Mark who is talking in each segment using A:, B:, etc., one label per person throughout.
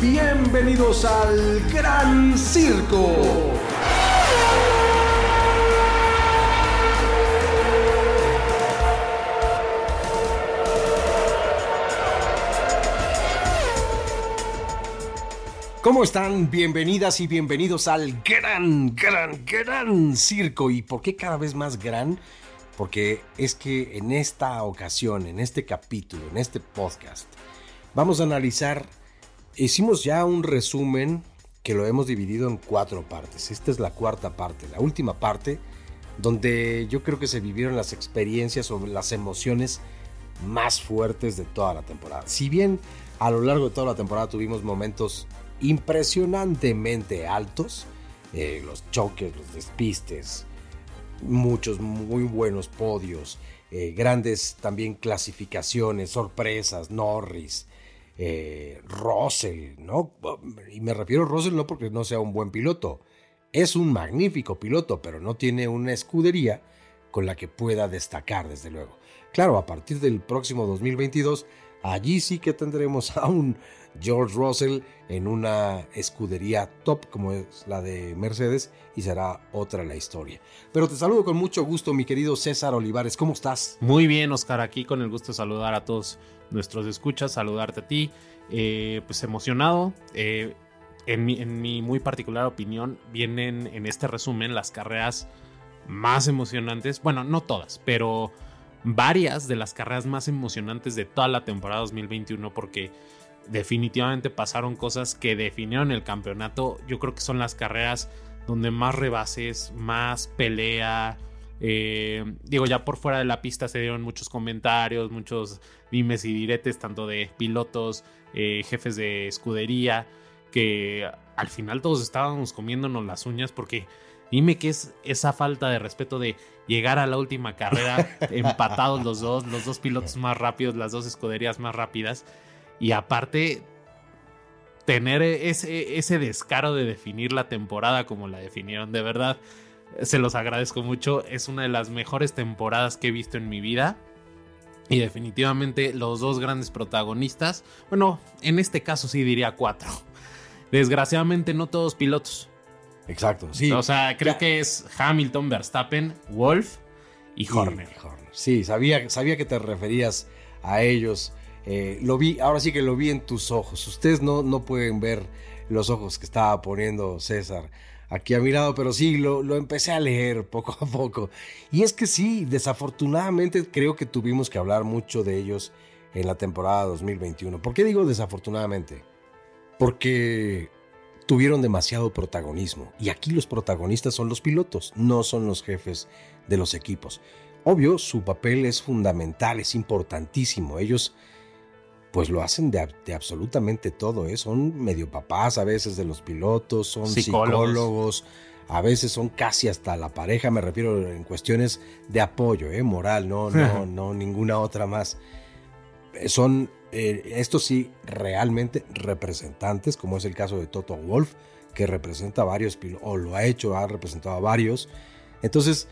A: Bienvenidos al Gran Circo. ¿Cómo están? Bienvenidas y bienvenidos al gran, gran, gran circo. ¿Y por qué cada vez más gran? Porque es que en esta ocasión, en este capítulo, en este podcast, vamos a analizar, hicimos ya un resumen que lo hemos dividido en cuatro partes. Esta es la cuarta parte, la última parte, donde yo creo que se vivieron las experiencias o las emociones más fuertes de toda la temporada. Si bien a lo largo de toda la temporada tuvimos momentos impresionantemente altos. Eh, los choques, los despistes, muchos muy buenos podios, eh, grandes también clasificaciones, sorpresas, Norris, eh, Russell, ¿no? Y me refiero a Russell no porque no sea un buen piloto, es un magnífico piloto, pero no tiene una escudería con la que pueda destacar, desde luego. Claro, a partir del próximo 2022, allí sí que tendremos a un George Russell en una escudería top como es la de Mercedes y será otra la historia. Pero te saludo con mucho gusto, mi querido César Olivares. ¿Cómo estás?
B: Muy bien, Oscar. Aquí con el gusto de saludar a todos nuestros escuchas, saludarte a ti. Eh, pues emocionado. Eh, en, mi, en mi muy particular opinión, vienen en este resumen las carreras más emocionantes. Bueno, no todas, pero varias de las carreras más emocionantes de toda la temporada 2021 porque definitivamente pasaron cosas que definieron el campeonato. Yo creo que son las carreras donde más rebases, más pelea. Eh, digo, ya por fuera de la pista se dieron muchos comentarios, muchos dimes y diretes, tanto de pilotos, eh, jefes de escudería, que al final todos estábamos comiéndonos las uñas porque dime qué es esa falta de respeto de llegar a la última carrera empatados los dos, los dos pilotos más rápidos, las dos escuderías más rápidas y aparte, tener ese, ese descaro de definir la temporada como la definieron, de verdad, se los agradezco mucho. Es una de las mejores temporadas que he visto en mi vida. Y definitivamente los dos grandes protagonistas, bueno, en este caso sí diría cuatro. Desgraciadamente no todos pilotos.
A: Exacto, sí.
B: O sea, creo que es Hamilton, Verstappen, Wolf y Horner.
A: Sí, sabía, sabía que te referías a ellos. Eh, lo vi, ahora sí que lo vi en tus ojos. Ustedes no, no pueden ver los ojos que estaba poniendo César aquí a mi lado, pero sí, lo, lo, empecé a leer poco a poco. Y es que sí, desafortunadamente creo que tuvimos que hablar mucho de ellos en la temporada 2021. ¿Por qué digo desafortunadamente? Porque tuvieron demasiado protagonismo. Y aquí los protagonistas son los pilotos, no son los jefes de los equipos. Obvio, su papel es fundamental, es importantísimo. Ellos pues lo hacen de, absolutamente todo, ¿eh? son medio papás a veces de los pilotos, son psicólogos. a veces son casi hasta la pareja, me refiero en cuestiones de apoyo, ¿eh? moral, no, no, no, ninguna otra más. Son, eh, estos sí, realmente representantes, como es el caso de Toto Wolf, que representa a varios pilotos, o lo ha hecho, ha representado a varios. Entonces,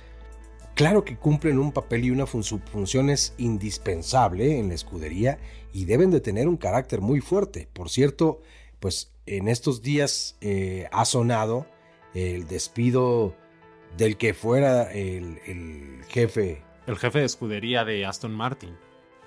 A: Claro que cumplen un papel y una función es indispensable en la escudería y deben de tener un carácter muy fuerte. Por cierto, pues en estos días eh, ha sonado el despido del que fuera el, jefe.
B: El jefe de escudería de Aston Martin.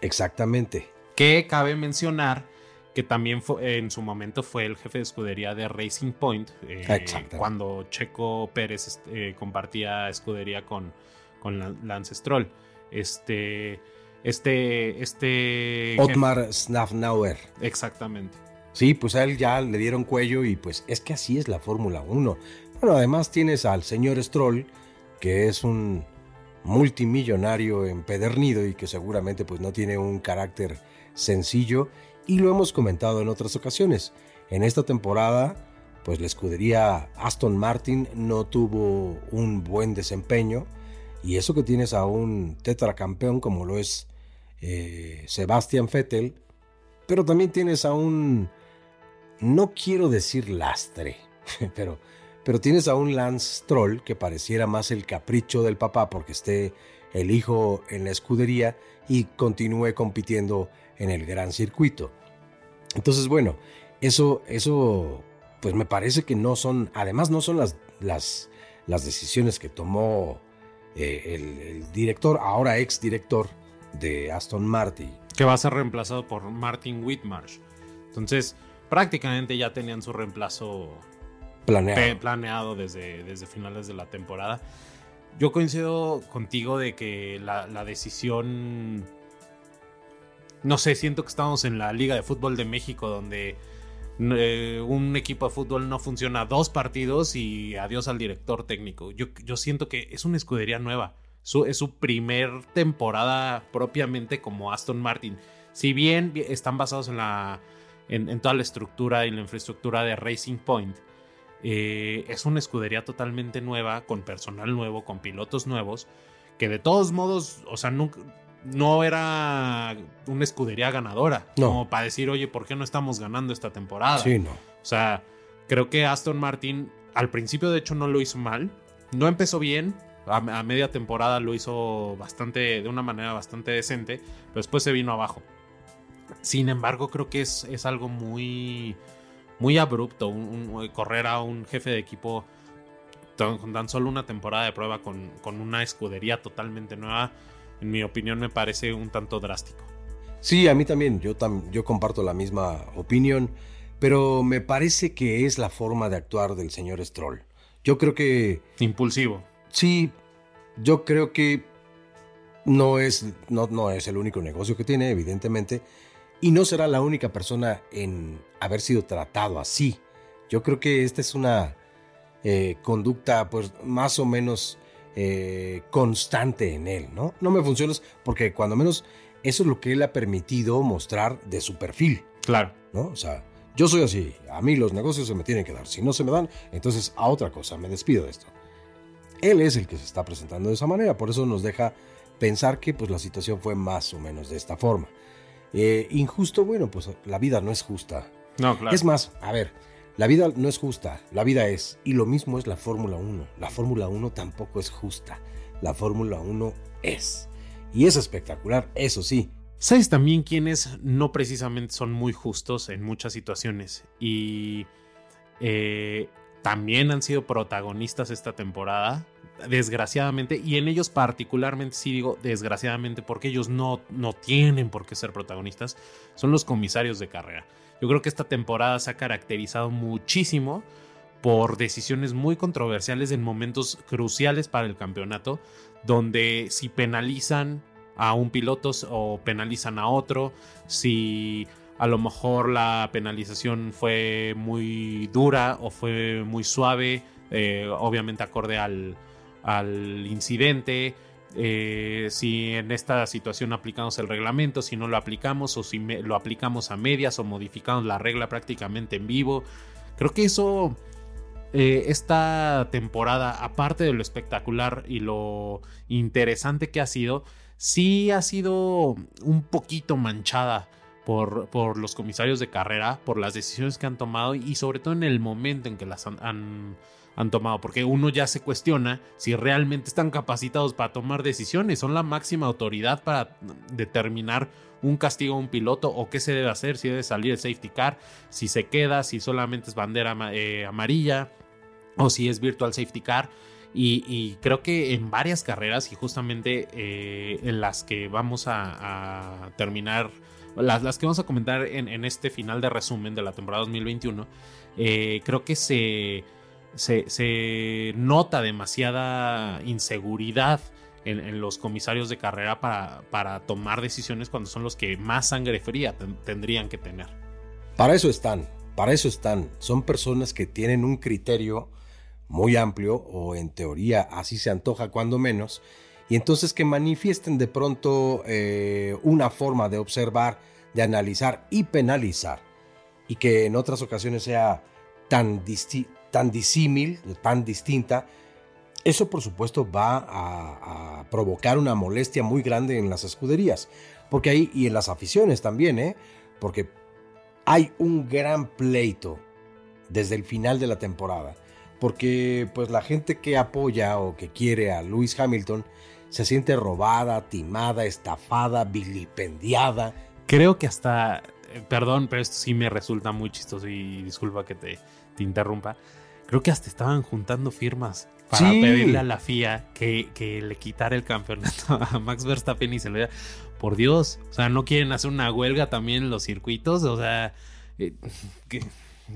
A: Exactamente.
B: Que cabe mencionar que también en su momento fue el jefe de escudería de Racing Point, eh, cuando Checo Pérez eh, compartía escudería con, con Lance Stroll. Este. Este. Este.
A: Otmar Snafnauer.
B: Exactamente.
A: Sí, pues a él ya le dieron cuello y pues es que así es la Fórmula 1. Bueno, además tienes al señor Stroll, que es un multimillonario empedernido y que seguramente pues no tiene un carácter sencillo y lo hemos comentado en otras ocasiones. En esta temporada, pues la escudería Aston Martin no tuvo un buen desempeño y eso que tienes a un tetracampeón como lo es eh, Sebastian Vettel, pero también tienes a un, no quiero decir lastre, pero, pero tienes a un Lance Stroll que pareciera más el capricho del papá porque esté el hijo en la escudería y continúe compitiendo en el gran circuito. Entonces, bueno, Eso, eso, pues me parece que no son, además no son las, las, las decisiones que tomó eh, el, el, director, ahora ex director de Aston Martin.
B: Que va a ser reemplazado por Martin Whitmarsh. Entonces, prácticamente ya tenían su reemplazo
A: planeado,
B: planeado desde, desde finales de la temporada. Yo coincido contigo de que la, la decisión no sé, siento que estamos en la Liga de Fútbol de México donde eh, un equipo de fútbol no funciona dos partidos y adiós al director técnico. Yo, siento que es una escudería nueva. Su, es su primer temporada propiamente como Aston Martin. Si bien están basados en, la, en, toda la estructura y la infraestructura de Racing Point, eh, es una escudería totalmente nueva, con personal nuevo, con pilotos nuevos, que de todos modos, o sea, nunca, no era una escudería ganadora. Como para decir, oye, ¿por qué no estamos ganando esta temporada?
A: Sí, no.
B: O sea, creo que Aston Martin al principio de hecho no lo hizo mal. No empezó bien. A, media temporada lo hizo bastante, de una manera bastante decente. Pero después se vino abajo. Sin embargo, creo que es, es algo muy, muy abrupto. correr a un jefe de equipo con tan solo una temporada de prueba con, con una escudería totalmente nueva en mi opinión me parece un tanto drástico.
A: Sí, a mí también, yo, yo comparto la misma opinión, pero me parece que es la forma de actuar del señor Stroll. Yo creo que...
B: Impulsivo.
A: Sí, yo creo que no es, no, no es el único negocio que tiene, evidentemente, y no será la única persona en haber sido tratado así. Yo creo que esta es una eh, conducta, pues, más o menos eh, constante en él, ¿no? No me funcionas porque cuando menos eso es lo que él ha permitido mostrar de su perfil.
B: Claro.
A: ¿No? O sea, yo soy así, a mí los negocios se me tienen que dar. Si no se me dan, entonces a otra cosa, me despido de esto. Él es el que se está presentando de esa manera, por eso nos deja pensar que pues la situación fue más o menos de esta forma. Eh, injusto, bueno, pues la vida no es justa.
B: No, claro.
A: Es más, a ver, la vida no es justa, la vida es. Y lo mismo es la Fórmula 1. La Fórmula 1 tampoco es justa. La Fórmula 1 es. Y es espectacular, eso sí.
B: ¿Sabes también quiénes no precisamente son muy justos en muchas situaciones? Y eh, también han sido protagonistas esta temporada, desgraciadamente, y en ellos particularmente sí digo desgraciadamente porque ellos no, no tienen por qué ser protagonistas, son los comisarios de carrera. Yo creo que esta temporada se ha caracterizado muchísimo por decisiones muy controversiales en momentos cruciales para el campeonato, donde si penalizan a un piloto o penalizan a otro, si a lo mejor la penalización fue muy dura o fue muy suave, eh, obviamente acorde al, al incidente, eh, si en esta situación aplicamos el reglamento, si no lo aplicamos o si lo aplicamos a medias o modificamos la regla prácticamente en vivo. Creo que eso, eh, esta temporada, aparte de lo espectacular y lo interesante que ha sido, sí ha sido un poquito manchada. Por, por, los comisarios de carrera, por las decisiones que han tomado y sobre todo en el momento en que las han han tomado, porque uno ya se cuestiona si realmente están capacitados para tomar decisiones, son la máxima autoridad para determinar un castigo a un piloto o qué se debe hacer, si debe salir el safety car, si se queda, si solamente es bandera eh, amarilla o si es virtual safety car. Y, creo que en varias carreras y justamente eh, en las que vamos a, terminar, las, las, que vamos a comentar en, este final de resumen de la temporada 2021, eh, creo que se se, nota demasiada inseguridad en, los comisarios de carrera para, para, tomar decisiones cuando son los que más sangre fría tendrían que tener.
A: Para eso están, para eso están. Son personas que tienen un criterio muy amplio o en teoría así se antoja cuando menos y entonces que manifiesten de pronto eh, una forma de observar, de analizar y penalizar y que en otras ocasiones sea tan, distinto tan disímil, tan distinta, eso por supuesto va a, provocar una molestia muy grande en las escuderías, porque ahí y en las aficiones también, ¿eh? porque hay un gran pleito desde el final de la temporada, porque pues la gente que apoya o que quiere a Lewis Hamilton se siente robada, timada, estafada, vilipendiada.
B: Creo que hasta eh, perdón, pero esto sí me resulta muy chistoso y disculpa que te, te interrumpa. Creo que hasta estaban juntando firmas para
A: Sí.
B: pedirle a la FIA que, que le quitara el campeonato a Max Verstappen y se lo diera. Por Dios, o sea, no quieren hacer una huelga también en los circuitos, o sea, eh, que,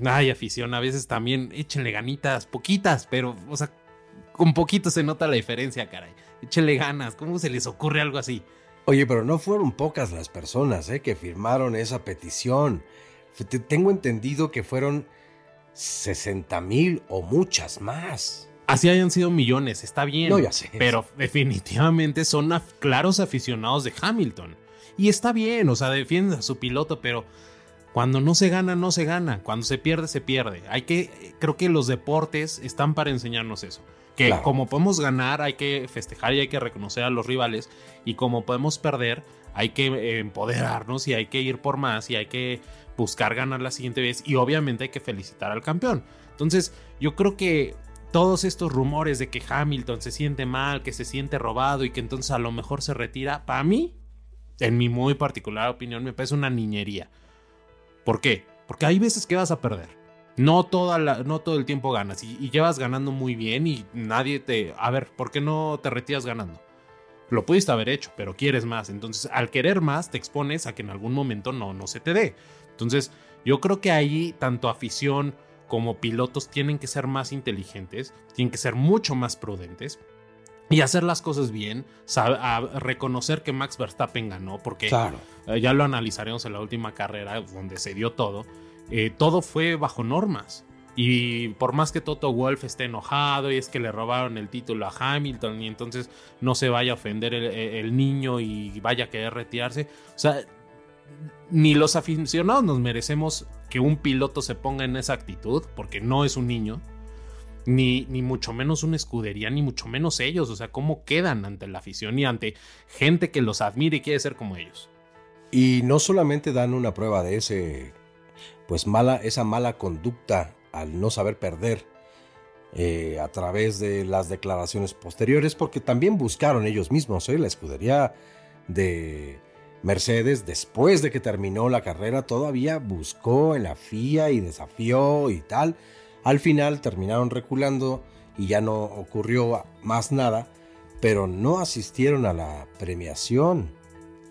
B: ay, afición, a veces también échenle ganitas, poquitas, pero, o sea, con poquito se nota la diferencia, caray. Échenle ganas, ¿cómo se les ocurre algo así?
A: Oye, pero no fueron pocas las personas ¿eh? que firmaron esa petición. Tengo entendido que fueron 60 mil o muchas más.
B: Así hayan sido millones, está bien.
A: No, ya sé.
B: Pero definitivamente son af- claros aficionados de Hamilton. Y está bien, o sea, defienden a su piloto, pero cuando no se gana, no se gana. Cuando se pierde, se pierde. Hay que, creo que los deportes están para enseñarnos eso. Que
A: Claro.
B: como podemos ganar, hay que festejar y hay que reconocer a los rivales. Y como podemos perder, hay que eh, empoderarnos y hay que ir por más y hay que buscar ganar la siguiente vez. Y obviamente hay que felicitar al campeón. Entonces, yo creo que todos estos rumores de que Hamilton se siente mal, que se siente robado y que entonces a lo mejor se retira, para mí, en mi muy particular opinión, me parece una niñería. ¿Por qué? Porque hay veces que vas a perder. No, toda no todo el tiempo ganas y, y llevas ganando muy bien y nadie te... A ver, ¿por qué no te retiras ganando? Lo pudiste haber hecho, pero quieres más. Entonces, al querer más, te expones a que en algún momento no, no se te dé. Entonces, yo creo que ahí tanto afición como pilotos tienen que ser más inteligentes, tienen que ser mucho más prudentes y hacer las cosas bien, a reconocer que Max Verstappen ganó, porque
A: Claro.
B: eh, ya lo analizaremos en la última carrera donde se dio todo, eh, todo fue bajo normas. Y por más que Toto Wolf esté enojado y es que le robaron el título a Hamilton y entonces no se vaya a ofender el, el niño y vaya a querer retirarse, o sea, ni los aficionados nos merecemos que un piloto se ponga en esa actitud, porque no es un niño, ni, ni mucho menos una escudería, ni mucho menos ellos, o sea, cómo quedan ante la afición y ante gente que los admire y quiere ser como ellos.
A: Y no solamente dan una prueba de ese, pues mala, esa mala conducta al no saber perder eh, a través de las declaraciones posteriores, porque también buscaron ellos mismos, ¿eh? la escudería de Mercedes, después de que terminó la carrera, todavía buscó en la FIA y desafió y tal. Al final terminaron reculando y ya no ocurrió más nada, pero no asistieron a la premiación.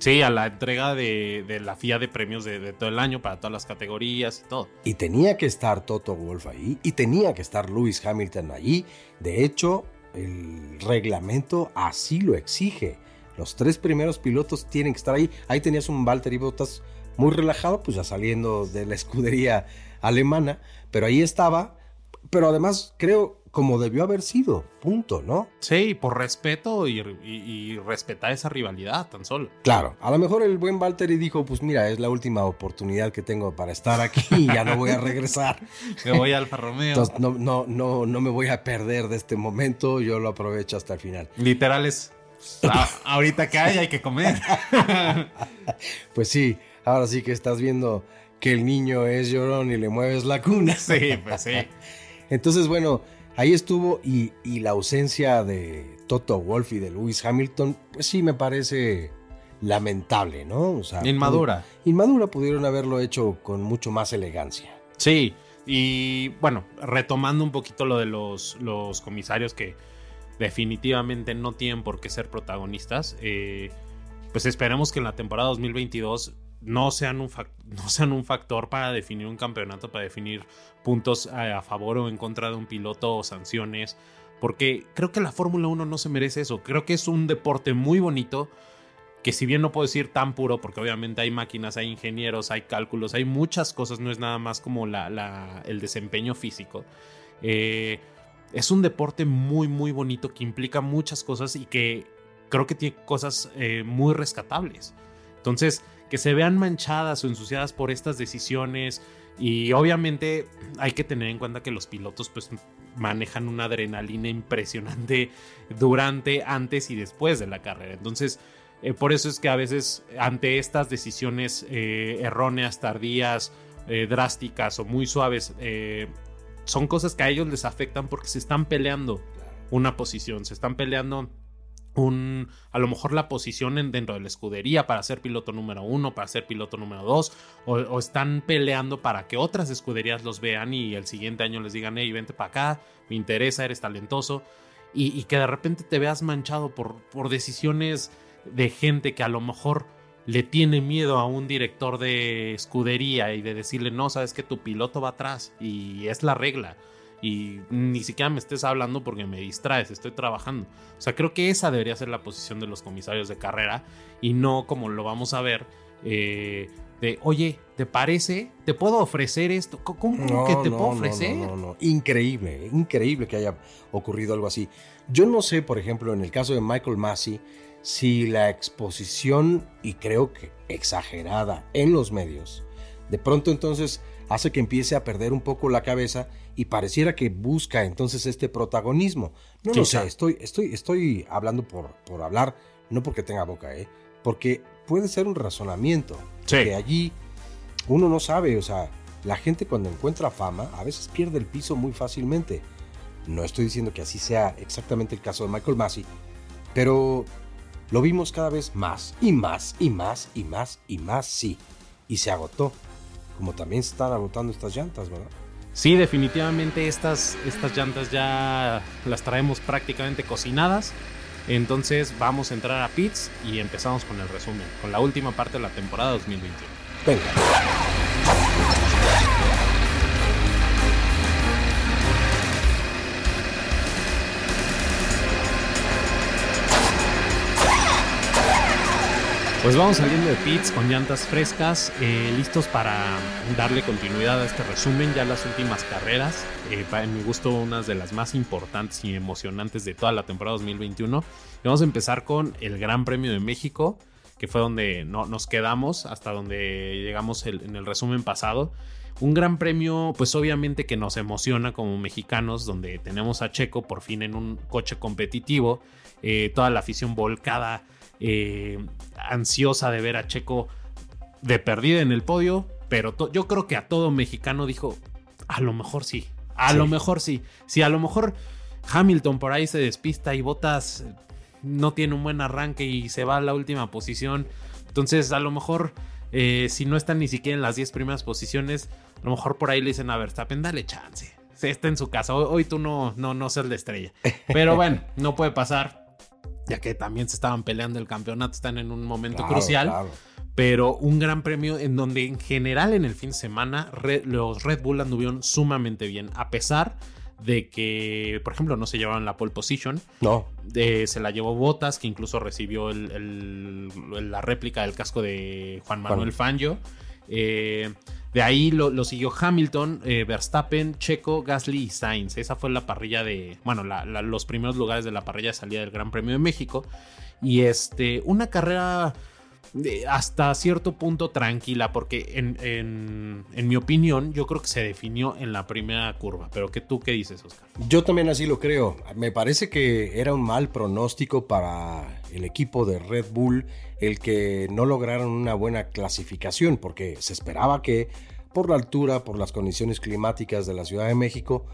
B: Sí, a la entrega de, de la FIA de premios de, todo el año para todas las categorías y todo.
A: Y tenía que estar Toto Wolf ahí y tenía que estar Lewis Hamilton allí. De hecho, el reglamento así lo exige. Los tres primeros pilotos tienen que estar ahí. Ahí tenías un Valtteri Bottas muy relajado, pues ya saliendo de la escudería alemana, pero ahí estaba. Pero además creo como debió haber sido, punto, ¿no?
B: Sí, por respeto y, y- y respetar esa rivalidad tan solo.
A: Claro, a lo mejor el buen Valtteri dijo, pues mira, es la última oportunidad que tengo para estar aquí y ya no voy a regresar.
B: Me voy a Alfa Romeo.
A: Entonces no, no, no, no me voy a perder de este momento, yo lo aprovecho hasta el final.
B: Literal es. "Ah, ahorita que hay, hay que comer.
A: Pues sí, ahora sí que estás viendo que el niño es llorón y le mueves la cuna.
B: sí, pues sí.
A: Entonces, bueno, ahí estuvo y, y la ausencia de Toto Wolf y de Lewis Hamilton, pues sí me parece lamentable, ¿no? O sea,
B: Inmadura.
A: Inmadura pudieron haberlo hecho con mucho más elegancia.
B: Sí, y bueno, retomando un poquito lo de los, los comisarios que definitivamente no tienen por qué ser protagonistas, eh, pues esperemos que en la temporada 2022 no sean, un no sean un factor para definir un campeonato, para definir puntos a, a favor o en contra de un piloto o sanciones, porque creo que la Fórmula 1 no se merece eso, creo que es un deporte muy bonito que si bien no puedo decir tan puro, porque obviamente hay máquinas, hay ingenieros, hay cálculos, hay muchas cosas, no es nada más como la- el desempeño físico. Eh, es un deporte muy, muy bonito que implica muchas cosas y que creo que tiene cosas eh, muy rescatables. Entonces, que se vean manchadas o ensuciadas por estas decisiones y obviamente hay que tener en cuenta que los pilotos pues manejan una adrenalina impresionante durante, antes y después de la carrera. Entonces, eh, por eso es que a veces ante estas decisiones eh, erróneas, tardías, eh, drásticas o muy suaves, son cosas que a ellos les afectan porque se están peleando una posición, se están peleando un, a lo mejor la posición dentro de la escudería para ser piloto número uno, para ser piloto número dos, o, están peleando para que otras escuderías los vean y el siguiente año les digan, hey, vente para acá, me interesa, eres talentoso, y, que de repente te veas manchado por, por decisiones de gente que a lo mejor le tiene miedo a un director de escudería y de decirle, no, sabes que tu piloto va atrás y es la regla y ni siquiera me estés hablando porque me distraes, estoy trabajando. O sea, creo que esa debería ser la posición de los comisarios de carrera y no como lo vamos a ver. Eh, de, oye, ¿te parece? ¿Te puedo ofrecer esto? ¿Cómo, que te puedo ofrecer?
A: No, no, no, increíble, increíble que haya ocurrido algo así. Yo no sé, por ejemplo, en el caso de Michael Massey, si la exposición, y creo que exagerada en los medios, de pronto entonces hace que empiece a perder un poco la cabeza y pareciera que busca entonces este protagonismo. No lo sé, estoy, estoy, estoy hablando por, por hablar, no porque tenga boca, ¿eh? porque puede ser un razonamiento. Que allí uno no sabe, o sea, la gente cuando encuentra fama a veces pierde el piso muy fácilmente. No estoy diciendo que así sea exactamente el caso de Michael Massey, pero lo vimos cada vez más y más y más y más y más, sí. Y se agotó, como también se están agotando estas llantas, ¿verdad?
B: Sí, definitivamente estas, estas llantas ya las traemos prácticamente cocinadas. Entonces vamos a entrar a pits y empezamos con el resumen, con la última parte de la temporada 2021. Venga. Pues vamos saliendo de pits con llantas frescas, eh, listos para darle continuidad a este resumen. Ya las últimas carreras, eh, en mi gusto, unas de las más importantes y emocionantes de toda la temporada 2021. Y vamos a empezar con el Gran Premio de México, que fue donde no, nos quedamos, hasta donde llegamos en el resumen pasado. Un gran premio, pues obviamente que nos emociona como mexicanos, donde tenemos a Checo por fin en un coche competitivo, eh, toda la afición volcada eh, ansiosa de ver a Checo de perdida en el podio, pero yo creo que a todo mexicano dijo, a lo mejor sí, a lo mejor sí. Si a lo mejor Hamilton por ahí se despista y Botas no tiene un buen arranque y se va a la última posición, entonces a lo mejor eh, si no están ni siquiera en las 10 primeras posiciones, a lo mejor por ahí le dicen a Verstappen, dale chance. Se está en su casa. Hoy, tú no, no, no seas la estrella. Pero bueno, no puede pasar ya que también se estaban peleando el campeonato, están en un momento crucial. Pero un gran premio en donde en general en el fin de semana los Red Bull anduvieron sumamente bien, a pesar de que, por ejemplo, no se llevaban la pole position.
A: No.
B: se la llevó Botas, que incluso recibió la réplica del casco de Juan Manuel Fangio. Eh, de ahí lo, siguió Hamilton, eh, Verstappen, Checo, Gasly y Sainz. Esa fue la parrilla de, bueno, los primeros lugares de la parrilla de salida del Gran Premio de México. Y este, una carrera hasta cierto punto tranquila, porque en, mi opinión yo creo que se definió en la primera curva. Pero ¿qué tú qué dices, Oscar?
A: Yo también así lo creo. Me parece que era un mal pronóstico para el equipo de Red Bull el que no lograron una buena clasificación, porque se esperaba que por la altura, por las condiciones climáticas de la Ciudad de México,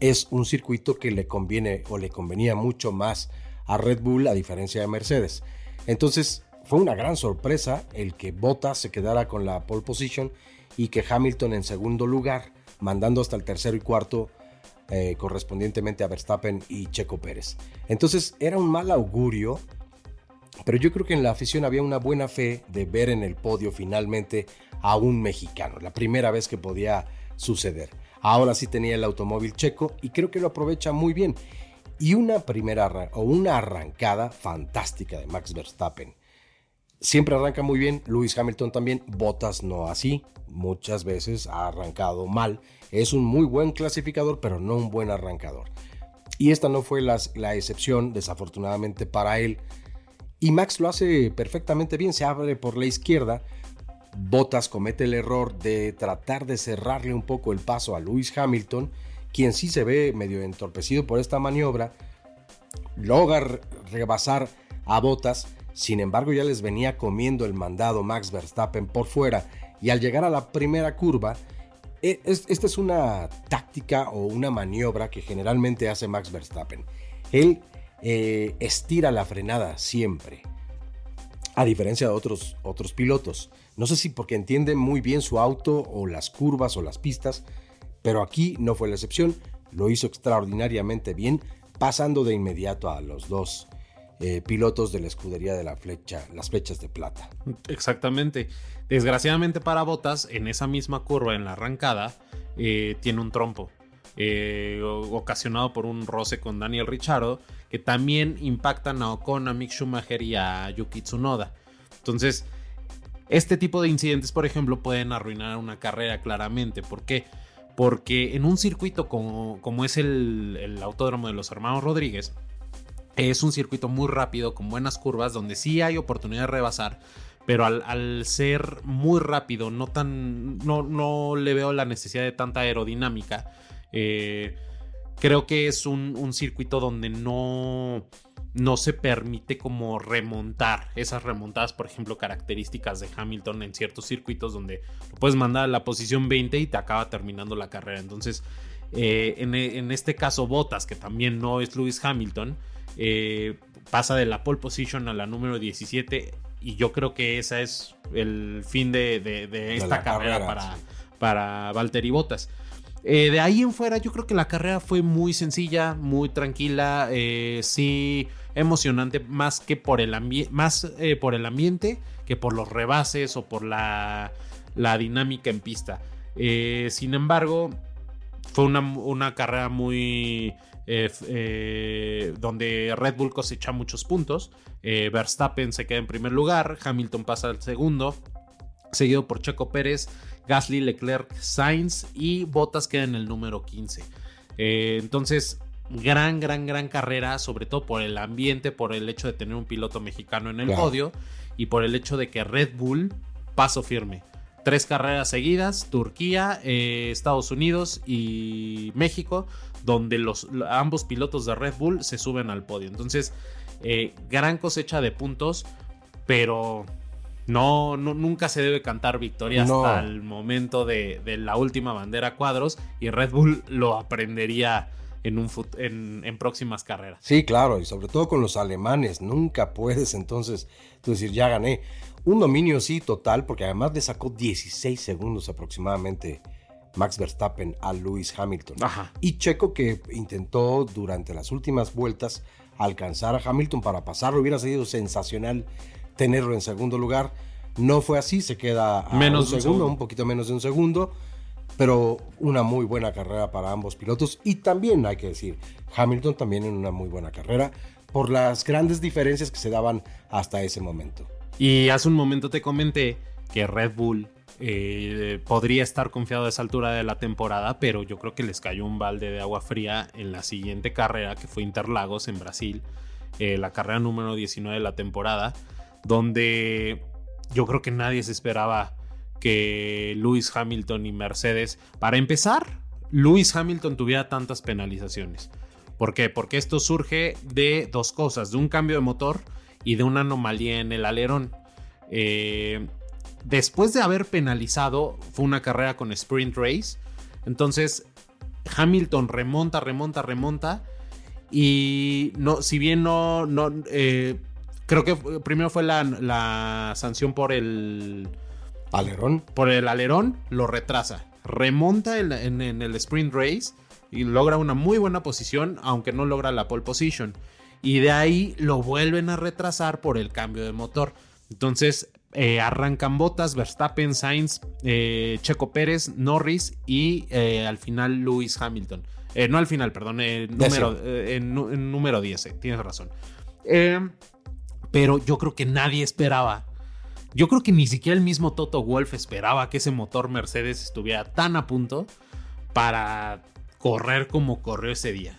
A: es un circuito que le conviene o le convenía mucho más a Red Bull a diferencia de Mercedes. Entonces, fue una gran sorpresa el que Bottas se quedara con la pole position y que Hamilton en segundo lugar, mandando hasta el tercero y cuarto eh, correspondientemente a Verstappen y Checo Pérez. Entonces era un mal augurio, pero yo creo que en la afición había una buena fe de ver en el podio finalmente a un mexicano, la primera vez que podía suceder. Ahora sí tenía el automóvil checo y creo que lo aprovecha muy bien. Y una primera o una arrancada fantástica de Max Verstappen Siempre arranca muy bien, Lewis Hamilton también, Bottas no así, muchas veces ha arrancado mal. Es un muy buen clasificador, pero no un buen arrancador. Y esta no fue la, excepción, desafortunadamente para él. Y Max lo hace perfectamente bien, se abre por la izquierda. Bottas comete el error de tratar de cerrarle un poco el paso a Lewis Hamilton, quien sí se ve medio entorpecido por esta maniobra. Logra rebasar a Bottas sin embargo, ya les venía comiendo el mandado Max Verstappen por fuera y al llegar a la primera curva, e, esta es una táctica o una maniobra que generalmente hace Max Verstappen. Él eh, estira la frenada siempre. A diferencia de otros, otros pilotos. No sé si porque entiende muy bien su auto o las curvas o las pistas, pero aquí no fue la excepción. Lo hizo extraordinariamente bien, pasando de inmediato a los dos eh, pilotos de la escudería de la flecha, las flechas de plata.
B: Exactamente. Desgraciadamente para Botas, en esa misma curva, en la arrancada, eh, tiene un trompo. Eh, ocasionado por un roce con Daniel Richardo, que también impactan a Ocon, a Mick Schumacher y a Yuki Tsunoda. Entonces, este tipo de incidentes, por ejemplo, pueden arruinar una carrera claramente. ¿Por qué? Porque en un circuito como, es el Autódromo de los Hermanos Rodríguez, es un circuito muy rápido, con buenas curvas, donde sí hay oportunidad de rebasar, pero al, ser muy rápido, no, tan, no, no, le veo la necesidad de tanta aerodinámica. Eh, creo que es un, circuito donde no, no se permite como remontar esas remontadas, por ejemplo, características de Hamilton en ciertos circuitos donde lo puedes mandar a la posición 20 y te acaba terminando la carrera. Entonces, eh, en, en, este caso, Botas, que también no es Lewis Hamilton, eh, pasa de la pole position a la número 17 y yo creo que ese es el fin de, esta carrera, para, para Valtteri Bottas. Eh, de ahí en fuera, yo creo que la carrera fue muy sencilla, muy tranquila, eh, sí emocionante, más que por el, más, por el ambiente que por los rebases o por la, la dinámica en pista. sin embargo, fue una, una carrera muy eh, eh, donde Red Bull cosecha muchos puntos. Eh, Verstappen se queda en primer lugar, Hamilton pasa al segundo, seguido por Checo Pérez, Gasly, Leclerc, Sainz y Bottas queda en el número 15. entonces, gran, gran, gran carrera, sobre todo por el ambiente, por el hecho de tener un piloto mexicano en el podio y por el hecho de que Red Bull paso firme tres carreras seguidas, Turquía, Estados Unidos y México, donde los, ambos pilotos de Red Bull se suben al podio. Entonces, eh, gran cosecha de puntos, pero no, nunca se debe cantar victoria hasta el momento de, la última bandera cuadros y Red Bull lo aprendería en, un, en, en, próximas carreras.
A: Sí, claro, y sobre todo con los alemanes, nunca puedes entonces tú decir, ya gané. Un dominio sí total, porque además le sacó 16 segundos aproximadamente Max Verstappen a Lewis Hamilton. Y Checo que intentó durante las últimas vueltas alcanzar a Hamilton para pasarlo, hubiera sido sensacional tenerlo en segundo lugar. No fue así, se queda a menos un segundo, un poquito menos de un segundo, pero una muy buena carrera para ambos pilotos. Y también hay que decir, Hamilton también en una muy buena carrera por las grandes diferencias que se daban hasta ese momento.
B: Y hace un momento te comenté que Red Bull eh, podría estar confiado a esa altura de la temporada, pero yo creo que les cayó un balde de agua fría en la siguiente carrera, que fue Interlagos en Brasil, eh, la carrera número 19 de la temporada, donde yo creo que nadie se esperaba que Lewis Hamilton y Mercedes, para empezar, Lewis Hamilton tuviera tantas penalizaciones. ¿Por qué? Porque esto surge de dos cosas, de un cambio de motor y de una anomalía en el alerón. Eh, después de haber penalizado, fue una carrera con sprint race. Entonces, Hamilton remonta, remonta, remonta. Y no, si bien no, no eh, creo que primero fue la, sanción por el
A: alerón.
B: Por el alerón, lo retrasa. Remonta en, el sprint race y logra una muy buena posición, aunque no logra la pole position. Y de ahí lo vuelven a retrasar por el cambio de motor. Entonces, eh, arrancan botas, Verstappen, Sainz, eh, Checo Pérez, Norris y eh, al final Lewis Hamilton. no al final, perdón, número, en, número 10, tienes razón. pero yo creo que nadie esperaba. Yo creo que ni siquiera el mismo Toto Wolf esperaba que ese motor Mercedes estuviera tan a punto para correr como corrió ese día.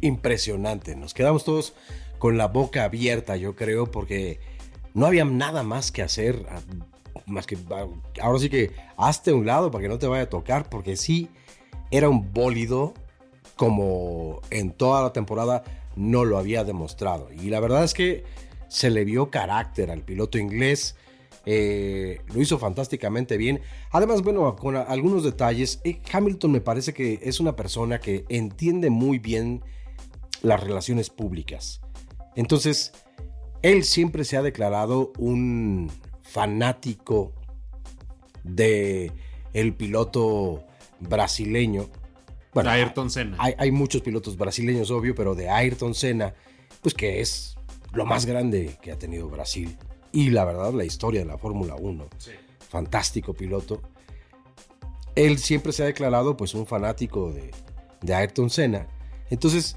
A: impresionante. Nos quedamos todos con la boca abierta, yo creo, porque no había nada más que hacer, más que ah, ahora sí que hazte un lado para que no te vaya a tocar, porque sí era un bólido como en toda la temporada no lo había demostrado. Y la verdad es que se le vio carácter al piloto inglés. Eh, lo hizo fantásticamente bien. Además, bueno, con algunos detalles, eh, Hamilton me parece que es una persona que entiende muy bien las relaciones públicas. Entonces, él siempre se ha declarado un fanático de el piloto brasileño.
B: Bueno, Ayrton Senna.
A: Hay, hay, muchos pilotos brasileños, obvio, pero de Ayrton Senna, pues que es lo más grande que ha tenido Brasil. Y la verdad, la historia de la Fórmula 1. Fantástico piloto. Él siempre se ha declarado pues un fanático de, de Ayrton Senna. Entonces,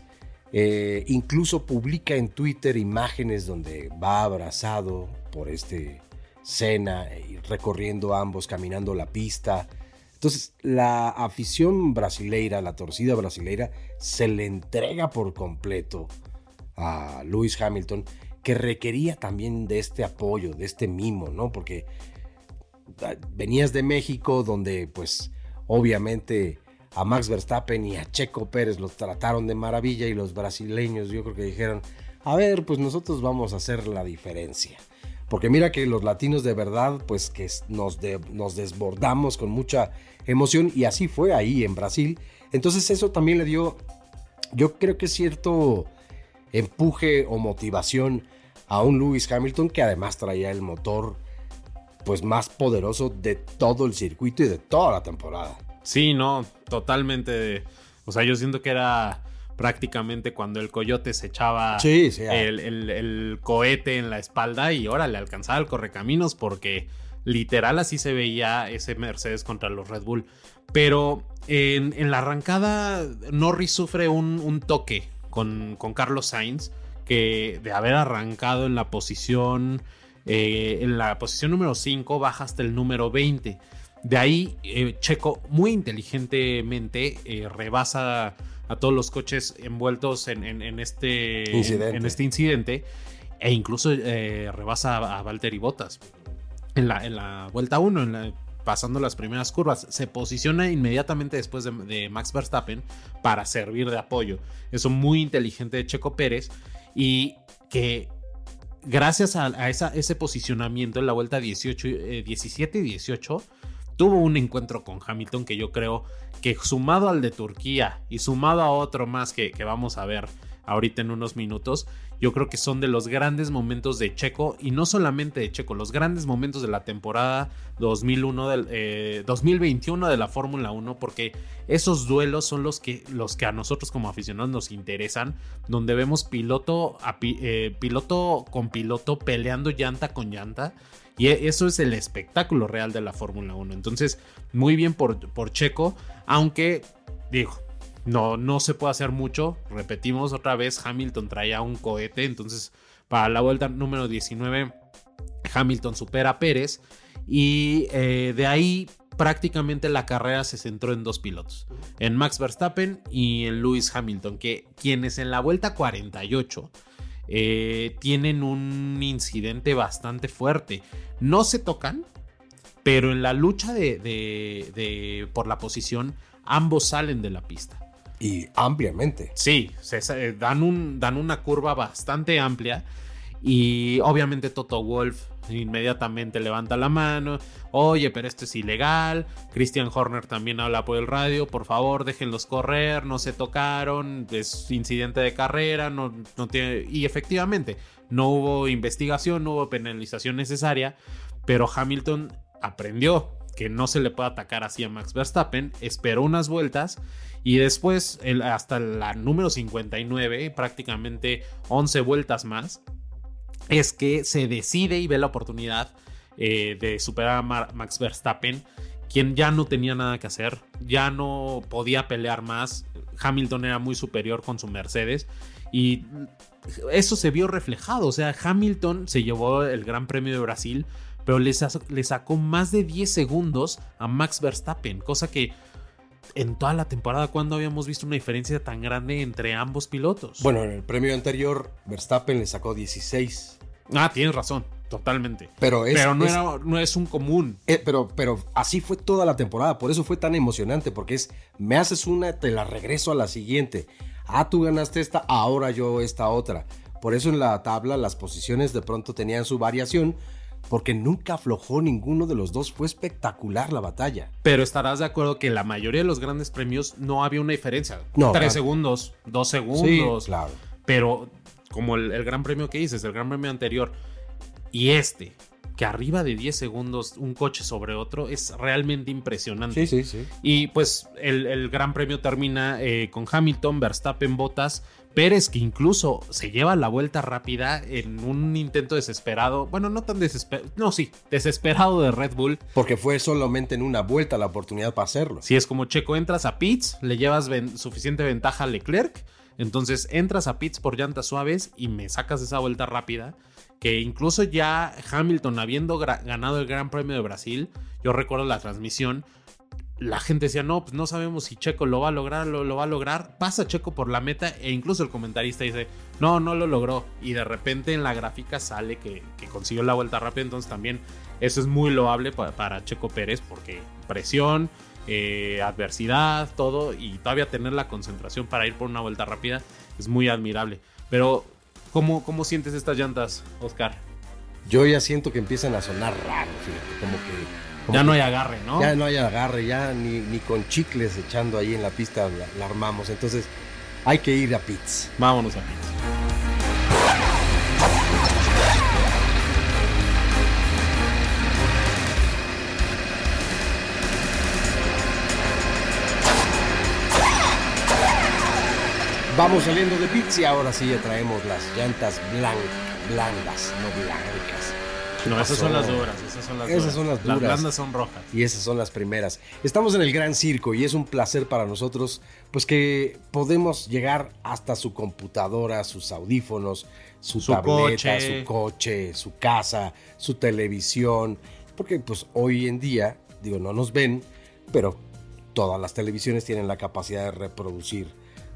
A: eh, incluso publica en Twitter imágenes donde va abrazado por este Senna, y recorriendo ambos, caminando la pista. Entonces, la afición brasileira, la torcida brasileira, se le entrega por completo a Lewis Hamilton, que requería también de este apoyo, de este mimo, ¿no? Porque ah, venías de México, donde, pues, obviamente a Max Verstappen y a Checo Pérez los trataron de maravilla y los brasileños yo creo que dijeron, a ver, pues nosotros vamos a hacer la diferencia. Porque mira que los latinos de verdad, pues que nos, nos desbordamos con mucha emoción y así fue ahí en Brasil. Entonces eso también le dio, yo creo que cierto empuje o motivación a un Lewis Hamilton que además traía el motor pues más poderoso de todo el circuito y de toda la temporada.
B: Sí, no, totalmente. O sea, yo siento que era prácticamente cuando el coyote se echaba el, cohete en la espalda y ahora le alcanzaba el correcaminos porque literal así se veía ese Mercedes contra los Red Bull. Pero en, la arrancada Norris sufre un, toque con, con, Carlos Sainz que de haber arrancado en la posición eh, en la posición número 5 baja hasta el número 20. De ahí, eh, Checo muy inteligentemente eh, rebasa a todos los coches envueltos en, este, incidente. En, este incidente e incluso eh, rebasa a, Valtteri Bottas en la, en la vuelta 1, pasando las primeras curvas. Se posiciona inmediatamente después de, Max Verstappen para servir de apoyo. Eso muy inteligente de Checo Pérez y que gracias a, ese posicionamiento en la vuelta 18, 17 y 18 tuvo un encuentro con Hamilton que yo creo que sumado al de Turquía y sumado a otro más que, vamos a ver ahorita en unos minutos, yo creo que son de los grandes momentos de Checo y no solamente de Checo, los grandes momentos de la temporada 2001 del, 2021 eh, de la Fórmula 1 porque esos duelos son los que, los que a nosotros como aficionados nos interesan, donde vemos piloto, eh, piloto con piloto peleando llanta con llanta y e, eso es el espectáculo real de la Fórmula 1. Entonces, muy bien por, por Checo, aunque, digo, no, no se puede hacer mucho. Repetimos otra vez, Hamilton traía un cohete, entonces para la vuelta número 19, Hamilton supera a Pérez y eh, de ahí prácticamente la carrera se centró en dos pilotos, en Max Verstappen y en Lewis Hamilton, que quienes en la vuelta 48 eh, tienen un incidente bastante fuerte. No se tocan, pero en la lucha de, por la posición, ambos salen de la pista.
A: Y ampliamente.
B: Sí, se, dan, un, dan una curva bastante amplia. Y obviamente Toto Wolf inmediatamente levanta la mano, oye, pero esto es ilegal, Christian Horner también habla por el radio, por favor, déjenlos correr, no se tocaron, es incidente de carrera, no, no tiene... Y efectivamente, no hubo investigación, no hubo penalización necesaria, pero Hamilton aprendió que no se le puede atacar así a Max Verstappen, esperó unas vueltas y después hasta la número 59, prácticamente 11 vueltas más, es que se decide y ve la oportunidad eh, de superar a Max Verstappen, quien ya no tenía nada que hacer, ya no podía pelear más. Hamilton era muy superior con su Mercedes y eso se vio reflejado. O sea, Hamilton se llevó el Gran Premio de Brasil, pero le, le sacó más de 10 segundos a Max Verstappen, cosa que en toda la temporada, ¿cuándo habíamos visto una diferencia tan grande entre ambos pilotos?
A: Bueno, en el premio anterior, Verstappen le sacó 16.
B: Ah, tienes razón, totalmente. Pero, no, no, es un común.
A: Eh, pero, pero así fue toda la temporada, por eso fue tan emocionante, porque es, me haces una, te la regreso a la siguiente. Ah, tú ganaste esta, ahora yo esta otra. Por eso en la tabla las posiciones de pronto tenían su variación, porque nunca aflojó ninguno de los dos. Fue espectacular la batalla.
B: Pero estarás de acuerdo que en la mayoría de los grandes premios no había una diferencia.
A: No,
B: Tres
A: claro.
B: segundos, dos segundos.
A: Sí, claro.
B: Pero como el, el gran premio que dices, el gran premio anterior y este, que arriba de 10 segundos un coche sobre otro, es realmente impresionante.
A: Sí, sí, sí.
B: Y pues el, el gran premio termina eh, con Hamilton, Verstappen, Bottas, Pérez, que incluso se lleva la vuelta rápida en un intento desesperado. Bueno, no tan desesperado. No, sí, desesperado de Red Bull.
A: Porque fue solamente en una vuelta la oportunidad para hacerlo.
B: Si es como Checo, entras a pits, le llevas ven- suficiente ventaja a Leclerc. Entonces entras a pits por llantas suaves y me sacas esa vuelta rápida. Que incluso ya Hamilton, habiendo ganado el Gran Premio de Brasil, yo recuerdo la transmisión, la gente decía, no, pues no sabemos si Checo lo va a lograr, lo, va a lograr. Pasa Checo por la meta e incluso el comentarista dice, no, no lo logró. Y de repente en la gráfica sale que, consiguió la vuelta rápida. Entonces también eso es muy loable pa- para, Checo Pérez porque presión, eh, adversidad, todo. Y todavía tener la concentración para ir por una vuelta rápida es muy admirable. Pero, ¿cómo, cómo sientes estas llantas, Oscar?
A: Yo ya siento que empiezan a sonar raro, como que...
B: Ya no hay agarre, ¿no?
A: Ya no hay agarre, ya ni, ni con chicles echando ahí en la pista la, la armamos. Entonces hay que ir a pits.
B: Vámonos a pits.
A: Vamos saliendo de pits y ahora sí ya traemos las llantas blan- blandas, no blancas. ¿Qué
B: No, esas son las duras. Esas son las
A: Esas
B: duras.
A: son las duras.
B: blandas son rojas.
A: Y esas son las primeras. Estamos en el Gran Circo y es un placer para nosotros, pues que podemos llegar hasta su computadora, sus audífonos, su,
B: Su
A: tableta,
B: coche.
A: su coche, su casa, su televisión. Porque pues hoy en día, digo, no nos ven, pero todas las televisiones tienen la capacidad de reproducir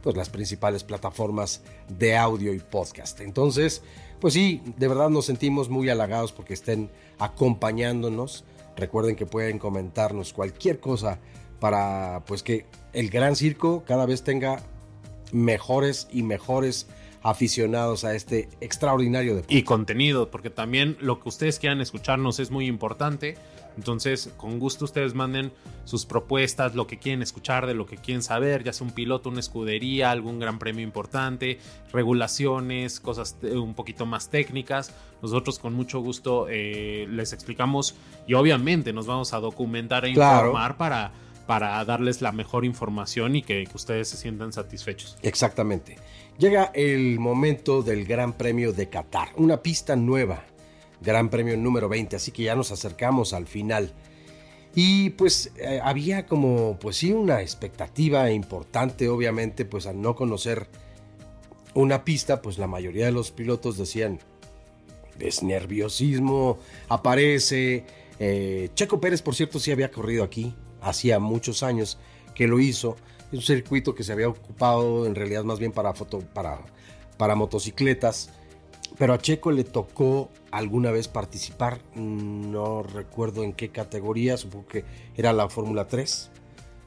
A: pues las principales plataformas de audio y podcast. Entonces, pues sí, de verdad nos sentimos muy halagados porque estén acompañándonos. Recuerden que pueden comentarnos cualquier cosa para pues que el Gran Circo cada vez tenga mejores y mejores aficionados a este extraordinario deporte.
B: Y contenido, porque también lo que ustedes quieran escucharnos es muy importante. Entonces, con gusto ustedes manden sus propuestas, lo que quieren escuchar, de lo que quieren saber, ya sea un piloto, una escudería, algún gran premio importante, regulaciones, cosas un poquito más técnicas. Nosotros con mucho gusto eh, les explicamos y obviamente nos vamos a documentar e
A: Claro.
B: informar para, para darles la mejor información y que, que ustedes se sientan satisfechos.
A: Exactamente. Llega el momento del Gran Premio de Qatar, una pista nueva, Gran Premio número 20, así que ya nos acercamos al final. Y pues eh, había como, pues sí, una expectativa importante, obviamente, pues al no conocer una pista, pues la mayoría de los pilotos decían, es nerviosismo, aparece. Eh, Checo Pérez, por cierto, sí había corrido aquí, hacía muchos años que lo hizo. Es un circuito que se había ocupado en realidad más bien para, foto, para, para motocicletas. Pero a Checo le tocó alguna vez participar, no recuerdo en qué categoría, supongo que era la Fórmula 3,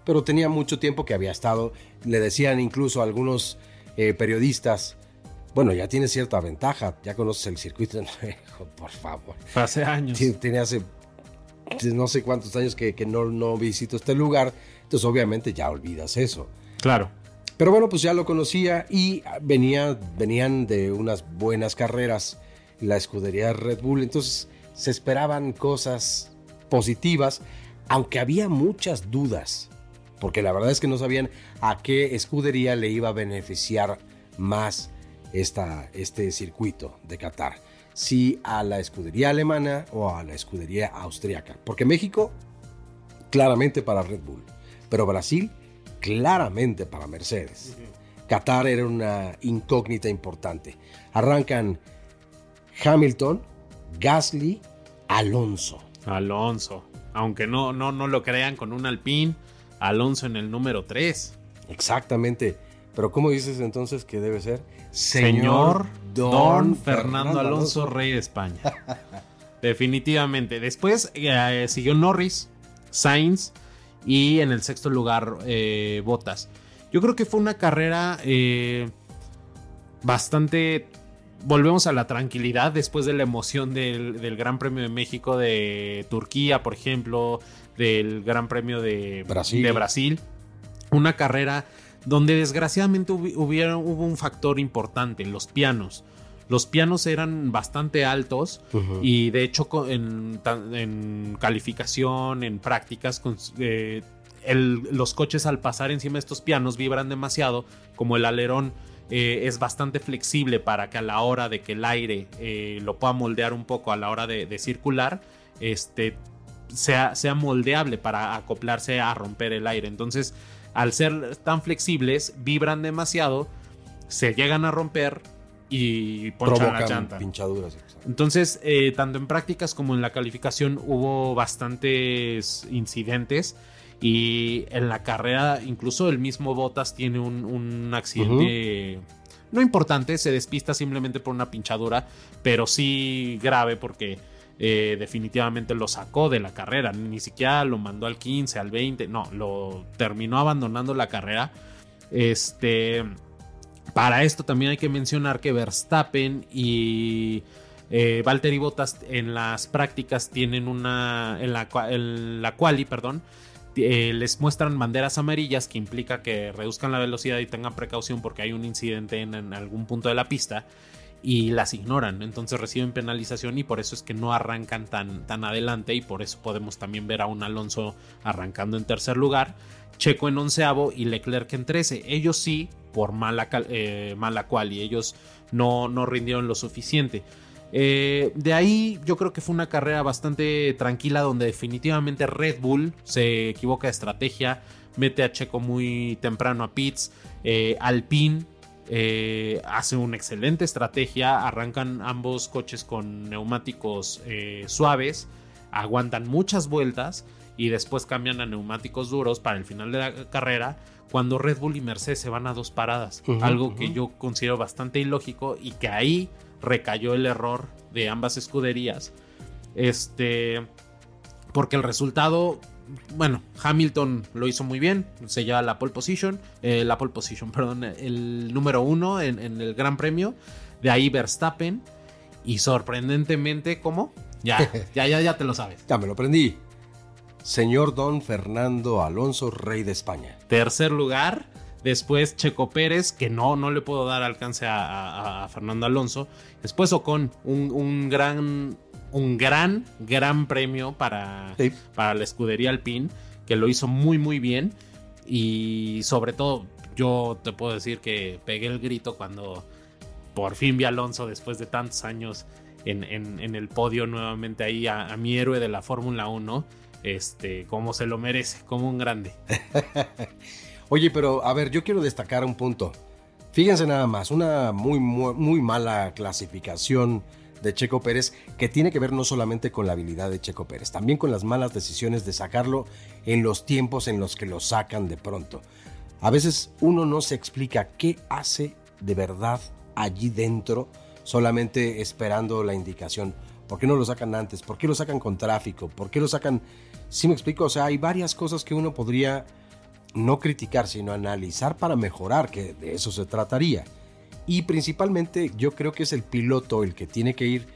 A: pero tenía mucho tiempo que había estado, le decían incluso a algunos eh, periodistas, bueno, ya tienes cierta ventaja, ya conoces el circuito, por favor.
B: Hace años.
A: Tenía hace no sé cuántos años que, que no, no visito este lugar, entonces obviamente ya olvidas eso.
B: Claro.
A: Pero bueno, pues ya lo conocía y venía, venían de unas buenas carreras la escudería Red Bull, entonces se esperaban cosas positivas, aunque había muchas dudas, porque la verdad es que no sabían a qué escudería le iba a beneficiar más esta, este circuito de Qatar, si a la escudería alemana o a la escudería austriaca, porque México claramente para Red Bull, pero Brasil claramente para Mercedes. Qatar era una incógnita importante. Arrancan Hamilton, Gasly, Alonso.
B: Alonso. Aunque no, no, no lo crean con un Alpine, Alonso en el número 3.
A: Exactamente. Pero ¿cómo dices entonces que debe ser?
B: Señor Don, Fernando, Alonso, rey de España. Definitivamente. Después eh, siguió Norris, Sainz y en el sexto lugar eh, Bottas. Yo creo que fue una carrera eh, bastante volvemos a la tranquilidad después de la emoción del, Gran Premio de México, de Turquía, por ejemplo, del Gran Premio de
A: Brasil.
B: De Brasil. Una carrera donde desgraciadamente hubo un factor importante, los pianos. Los pianos eran bastante altos y de hecho en, calificación, en prácticas, eh, los coches al pasar encima de estos pianos vibran demasiado, como el alerón eh, es bastante flexible para que a la hora de que el aire eh, lo pueda moldear un poco a la hora de, circular, este, sea, sea moldeable para acoplarse a romper el aire. Entonces, al ser tan flexibles, vibran demasiado, se llegan a romper y ponchan la llanta.
A: Pinchaduras.
B: Entonces, eh, tanto en prácticas como en la calificación hubo bastantes incidentes. Y en la carrera, incluso el mismo Bottas tiene un, accidente. No importante, se despista simplemente por una pinchadura, pero sí grave porque eh, definitivamente lo sacó de la carrera. Ni siquiera lo mandó al 15, al 20, no, lo terminó abandonando la carrera. Este. Para esto también hay que mencionar que Verstappen y eh, Valtteri Bottas en las prácticas tienen una. En la, en la quali, perdón eh, les muestran banderas amarillas que implica que reduzcan la velocidad y tengan precaución porque hay un incidente en, algún punto de la pista y las ignoran, entonces reciben penalización y por eso es que no arrancan tan, tan adelante y por eso podemos también ver a un Alonso arrancando en tercer lugar, Checo en onceavo y Leclerc en trece. Ellos sí, por mala, eh, mala cual y ellos no, no rindieron lo suficiente. Eh, de ahí yo creo que fue una carrera bastante tranquila donde definitivamente Red Bull se equivoca de estrategia, mete a Checo muy temprano a pits, eh, Alpine eh, hace una excelente estrategia, arrancan ambos coches con neumáticos suaves, aguantan muchas vueltas y después cambian a neumáticos duros para el final de la carrera cuando Red Bull y Mercedes se van a dos paradas, algo que yo considero bastante ilógico y que ahí recayó el error de ambas escuderías. Este, porque el resultado, bueno, Hamilton lo hizo muy bien, se lleva la pole position, eh, la pole position, perdón, el número uno en, el Gran Premio. De ahí Verstappen y sorprendentemente, ¿cómo? Ya, ya, ya, ya te lo sabes.
A: Ya me lo aprendí. Señor Don Fernando Alonso, rey de España.
B: Tercer lugar, Después Checo Pérez, que no, no le puedo dar alcance a, Fernando Alonso. Después Ocon, un, un, gran, un gran, gran premio para, para la escudería Alpine, que lo hizo muy, muy bien. Y sobre todo, yo te puedo decir que pegué el grito cuando por fin vi a Alonso después de tantos años en, el podio nuevamente ahí a, a mi héroe de la Fórmula 1. Este, como se lo merece, como un grande.
A: Oye, pero a ver, yo quiero destacar un punto. Fíjense nada más, una muy, muy, mala clasificación de Checo Pérez que tiene que ver no solamente con la habilidad de Checo Pérez, también con las malas decisiones de sacarlo en los tiempos en los que lo sacan de pronto. A veces uno no se explica qué hace de verdad allí dentro solamente esperando la indicación. ¿Por qué no lo sacan antes? ¿Por qué lo sacan con tráfico? ¿Por qué lo sacan... Si me explico, o sea, hay varias cosas que uno podría no criticar, sino analizar para mejorar, que de eso se trataría. Y principalmente yo creo que es el piloto el que tiene que ir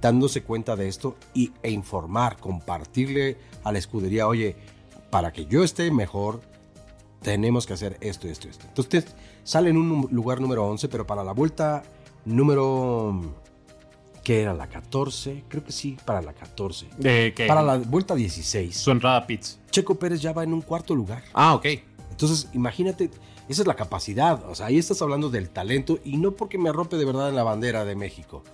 A: dándose cuenta de esto y, e informar, compartirle a la escudería, oye, para que yo esté mejor, tenemos que hacer esto, esto, esto. Entonces sale en un lugar número 11, pero para la vuelta número... ¿Qué era? ¿La 14? Creo que sí, para la 14.
B: ¿De
A: Para la vuelta 16.
B: Su entrada Pits.
A: Checo Pérez ya va en un cuarto lugar.
B: Ah, ok.
A: Entonces, imagínate, esa es la capacidad. O sea, ahí estás hablando del talento y no porque me rompe de verdad en la bandera de México.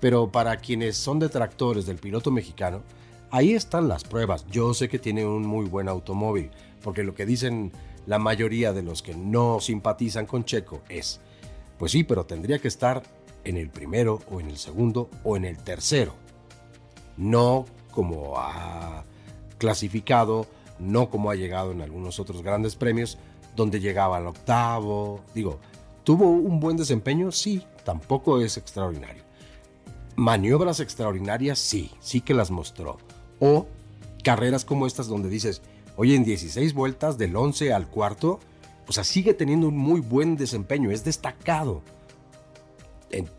A: Pero para quienes son detractores del piloto mexicano, ahí están las pruebas. Yo sé que tiene un muy buen automóvil, porque lo que dicen la mayoría de los que no simpatizan con Checo es, pues sí, pero tendría que estar en el primero o en el segundo o en el tercero. No como ha clasificado no como ha llegado en algunos otros grandes premios, donde llegaba al octavo. Digo, ¿tuvo un buen desempeño? Sí, tampoco es extraordinario. Maniobras extraordinarias, sí, sí que las mostró. O carreras como estas donde dices, oye, en 16 vueltas del 11 al cuarto, o sea, sigue teniendo un muy buen desempeño, es destacado.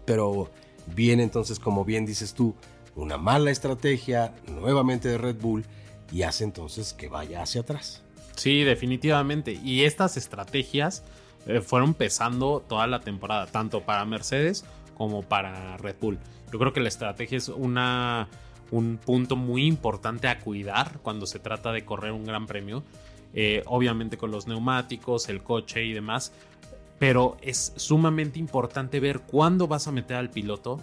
A: Pero Viene entonces, como bien dices tú, una mala estrategia nuevamente de Red Bull y hace entonces que vaya hacia atrás.
B: Sí, definitivamente. Y estas estrategias eh, fueron pesando toda la temporada, tanto para Mercedes como para Red Bull. Yo creo que la estrategia es una, un punto muy importante a cuidar cuando se trata de correr un gran premio. Eh, obviamente con los neumáticos, el coche y demás. Pero es sumamente importante ver cuándo vas a meter al piloto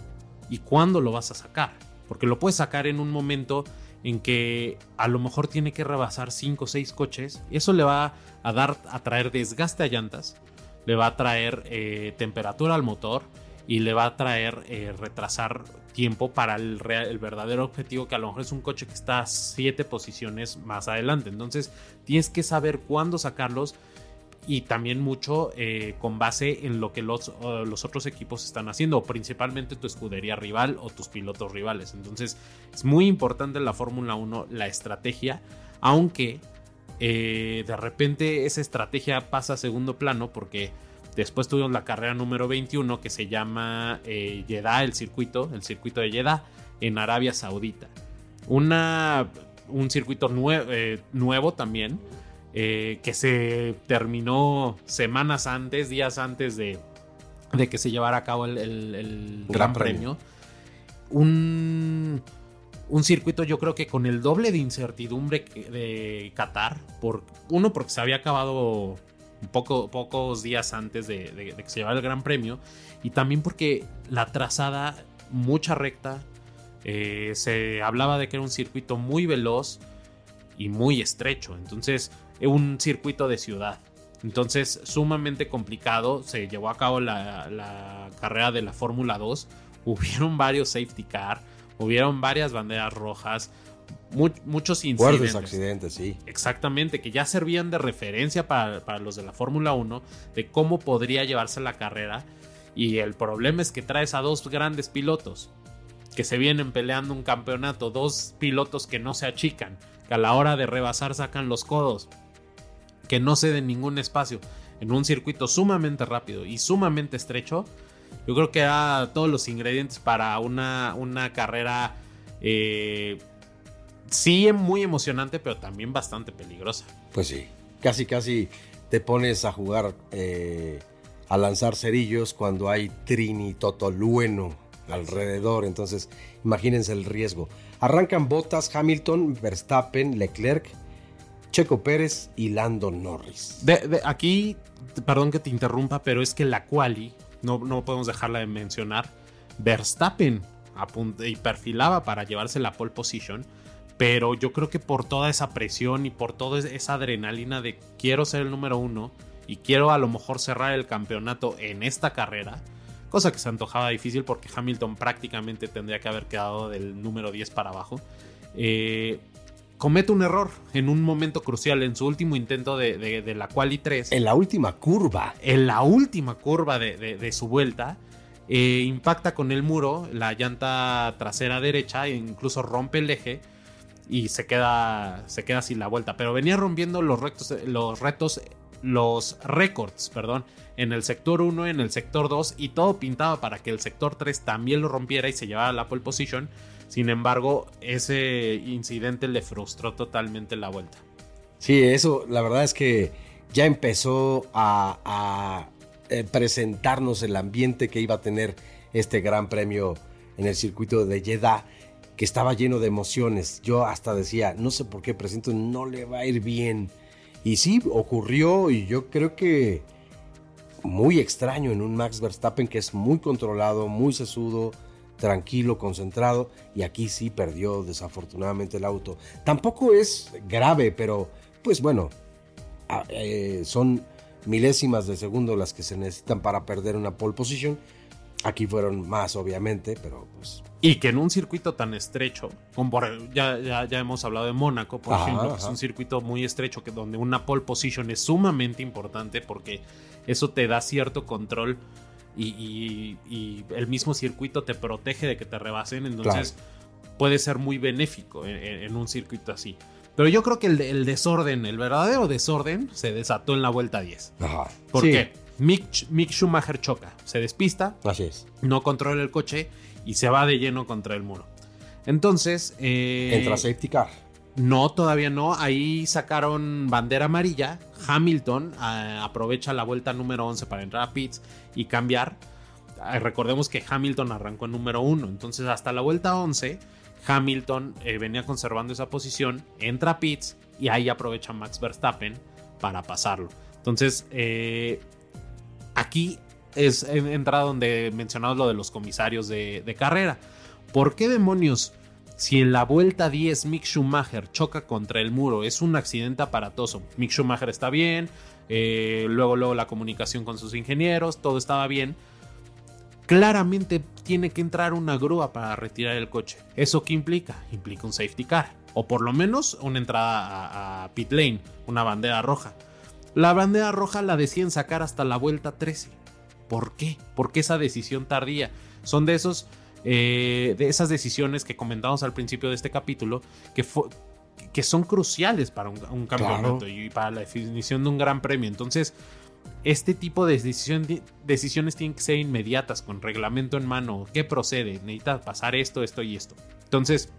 B: y cuándo lo vas a sacar. Porque lo puedes sacar en un momento en que a lo mejor tiene que rebasar 5 o 6 coches. Eso le va a dar a traer desgaste a llantas, le va a traer eh, temperatura al motor y le va a traer eh, retrasar tiempo para el, el, verdadero objetivo que a lo mejor es un coche que está a 7 posiciones más adelante. Entonces tienes que saber cuándo sacarlos y también mucho eh, con base en lo que los, los, otros equipos están haciendo, principalmente tu escudería rival o tus pilotos rivales. Entonces es muy importante en la Fórmula 1 la estrategia, aunque eh, de repente esa estrategia pasa a segundo plano porque después tuvimos la carrera número 21 que se llama eh, Jeddah, el circuito, el circuito de Jeddah en Arabia Saudita. Una, un circuito nue nuevo también eh, que se terminó semanas antes, días antes de, de que se llevara a cabo el, Gran, Premio. Un, un, circuito yo creo que con el doble de incertidumbre de Qatar, por, uno porque se había acabado poco, pocos días antes de, de que se llevara el Gran Premio, y también porque la trazada, mucha recta, eh, se hablaba de que era un circuito muy veloz y muy estrecho, entonces un circuito de ciudad. Entonces, sumamente complicado. Se llevó a cabo la, carrera de la Fórmula 2. Hubieron varios safety car, hubieron varias banderas rojas, muchos incidentes.
A: accidentes, sí.
B: Exactamente, que ya servían de referencia para, para los de la Fórmula 1 de cómo podría llevarse la carrera. Y el problema es que traes a dos grandes pilotos que se vienen peleando un campeonato, dos pilotos que no se achican, que a la hora de rebasar sacan los codos que no ceden ningún espacio en un circuito sumamente rápido y sumamente estrecho, yo creo que da todos los ingredientes para una, una carrera eh, sí muy emocionante, pero también bastante peligrosa.
A: Pues sí, casi casi te pones a jugar, eh, a lanzar cerillos cuando hay Trini Totolueno alrededor, entonces imagínense el riesgo. Arrancan Bottas, Hamilton, Verstappen, Leclerc, Checo Pérez y Lando Norris.
B: De, aquí, perdón que te interrumpa, pero es que la quali, no, no podemos dejarla de mencionar, Verstappen y perfilaba para llevarse la pole position, pero yo creo que por toda esa presión y por toda esa adrenalina de quiero ser el número uno y quiero a lo mejor cerrar el campeonato en esta carrera, cosa que se antojaba difícil porque Hamilton prácticamente tendría que haber quedado del número 10 para abajo. Eh, comete un error en un momento crucial, en su último intento de, la quali 3.
A: En la última curva.
B: En la última curva de, su vuelta. Eh, impacta con el muro, la llanta trasera derecha, e incluso rompe el eje y se queda, se queda sin la vuelta. Pero venía rompiendo los, retos, los retos, los récords, perdón, en el sector 1, en el sector 2 y todo pintaba para que el sector 3 también lo rompiera y se llevara la pole position sin embargo, ese incidente le frustró totalmente la vuelta.
A: Sí, eso, la verdad es que ya empezó a, eh, presentarnos el ambiente que iba a tener este gran premio en el circuito de Jeddah, que estaba lleno de emociones. Yo hasta decía, no sé por qué presento, no le va a ir bien. Y sí, ocurrió y yo creo que muy extraño en un Max Verstappen que es muy controlado, muy sesudo, tranquilo, concentrado, y aquí sí perdió desafortunadamente el auto. Tampoco es grave, pero pues bueno, eh, son milésimas de segundo las que se necesitan para perder una pole position. Aquí fueron más, obviamente, pero pues...
B: Y que en un circuito tan estrecho, como ya, ya, hemos hablado de Mónaco, por ejemplo, es un circuito muy estrecho que donde una pole position es sumamente importante porque eso te da cierto control y, el mismo circuito te protege de que te rebasen, entonces puede ser muy benéfico en, un circuito así. Pero yo creo que el, desorden, el verdadero desorden, se desató en la vuelta 10. Ajá. ¿Por qué? Mick, Schumacher choca, se despista,
A: Así es.
B: no controla el coche y se va de lleno contra el muro. Entonces... Eh,
A: Entra safety car.
B: No, todavía no. Ahí sacaron bandera amarilla. Hamilton eh, aprovecha la vuelta número 11 para entrar a pits y cambiar. Eh, recordemos que Hamilton arrancó en número 1. Entonces hasta la vuelta 11 Hamilton eh, venía conservando esa posición. Entra a pits y ahí aprovecha Max Verstappen para pasarlo. Entonces aquí es entrada donde mencionamos lo de los comisarios de carrera. ¿Por qué demonios? Si en la vuelta 10 Mick Schumacher choca contra el muro, es un accidente aparatoso. Mick Schumacher está bien, eh, luego, luego la comunicación con sus ingenieros, todo estaba bien. Claramente tiene que entrar una grúa para retirar el coche. ¿Eso qué implica? Implica un safety car. O por lo menos una entrada a, pit lane, una bandera roja. La bandera roja la deciden sacar hasta la vuelta 13. ¿Por qué? ¿Por qué esa decisión tardía? Son de esos eh, de esas decisiones que comentamos al principio de este capítulo, que, que son cruciales para un, campeonato y para la definición de un gran premio. Entonces, este tipo de decisiones tienen que ser inmediatas, con reglamento en mano. ¿Qué procede? Necesita pasar esto, esto y esto. Entonces,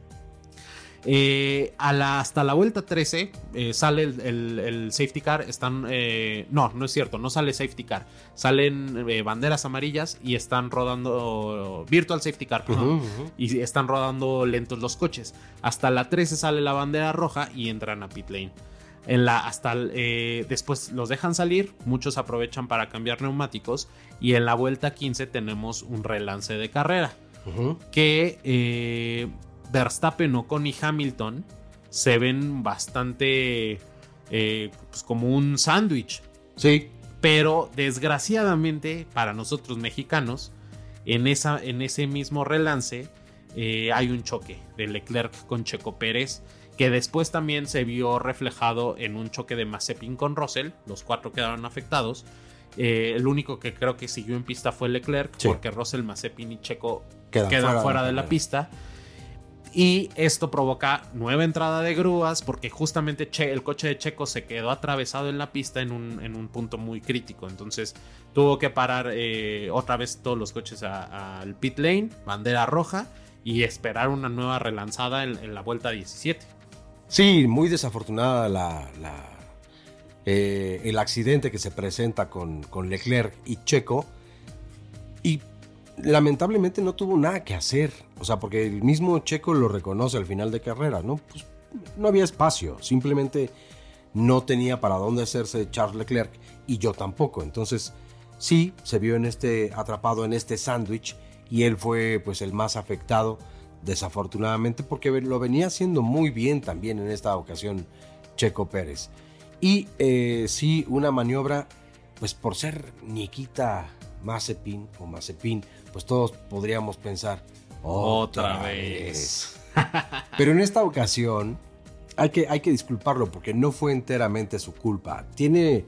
B: eh, a la, hasta la vuelta 13 eh, sale el, safety car. Están. Eh, no, no es cierto, no sale safety car. Salen banderas amarillas y están rodando. Virtual safety car, Y están rodando lentos los coches. Hasta la 13 sale la bandera roja y entran a pit lane. En la, hasta después los dejan salir, muchos aprovechan para cambiar neumáticos y en la vuelta 15 tenemos un relance de carrera que Verstappen, Ocon y Hamilton se ven bastante eh, pues como un sándwich.
A: Sí.
B: Pero desgraciadamente para nosotros mexicanos, en, esa, en ese mismo relance eh, hay un choque de Leclerc con Checo Pérez, que después también se vio reflejado en un choque de Mazepin con Russell. Los cuatro quedaron afectados. Eh, el único que creo que siguió en pista fue Leclerc, porque Russell, Mazepin y Checo quedan, fuera, de la pista. Y esto provoca nueva entrada de grúas porque justamente el coche de Checo se quedó atravesado en la pista en un, punto muy crítico. Entonces tuvo que parar eh, otra vez todos los coches al pit lane, bandera roja, y esperar una nueva relanzada en, la vuelta 17.
A: Sí, muy desafortunada la, eh, el accidente que se presenta con, con Leclerc y Checo. Y lamentablemente no tuvo nada que hacer. O sea, porque el mismo Checo lo reconoce al final de carrera, ¿no? Pues no había espacio, simplemente no tenía para dónde hacerse Charles Leclerc y yo tampoco. Entonces, sí, se vio en este atrapado en este sándwich y él fue pues el más afectado desafortunadamente porque lo venía haciendo muy bien también en esta ocasión Checo Pérez. Y eh, sí, una maniobra, pues por ser Nikita Mazepin o Mazepin, pues todos podríamos pensar, otra, vez. Pero en esta ocasión hay que, hay que disculparlo porque no fue enteramente su culpa. Tiene,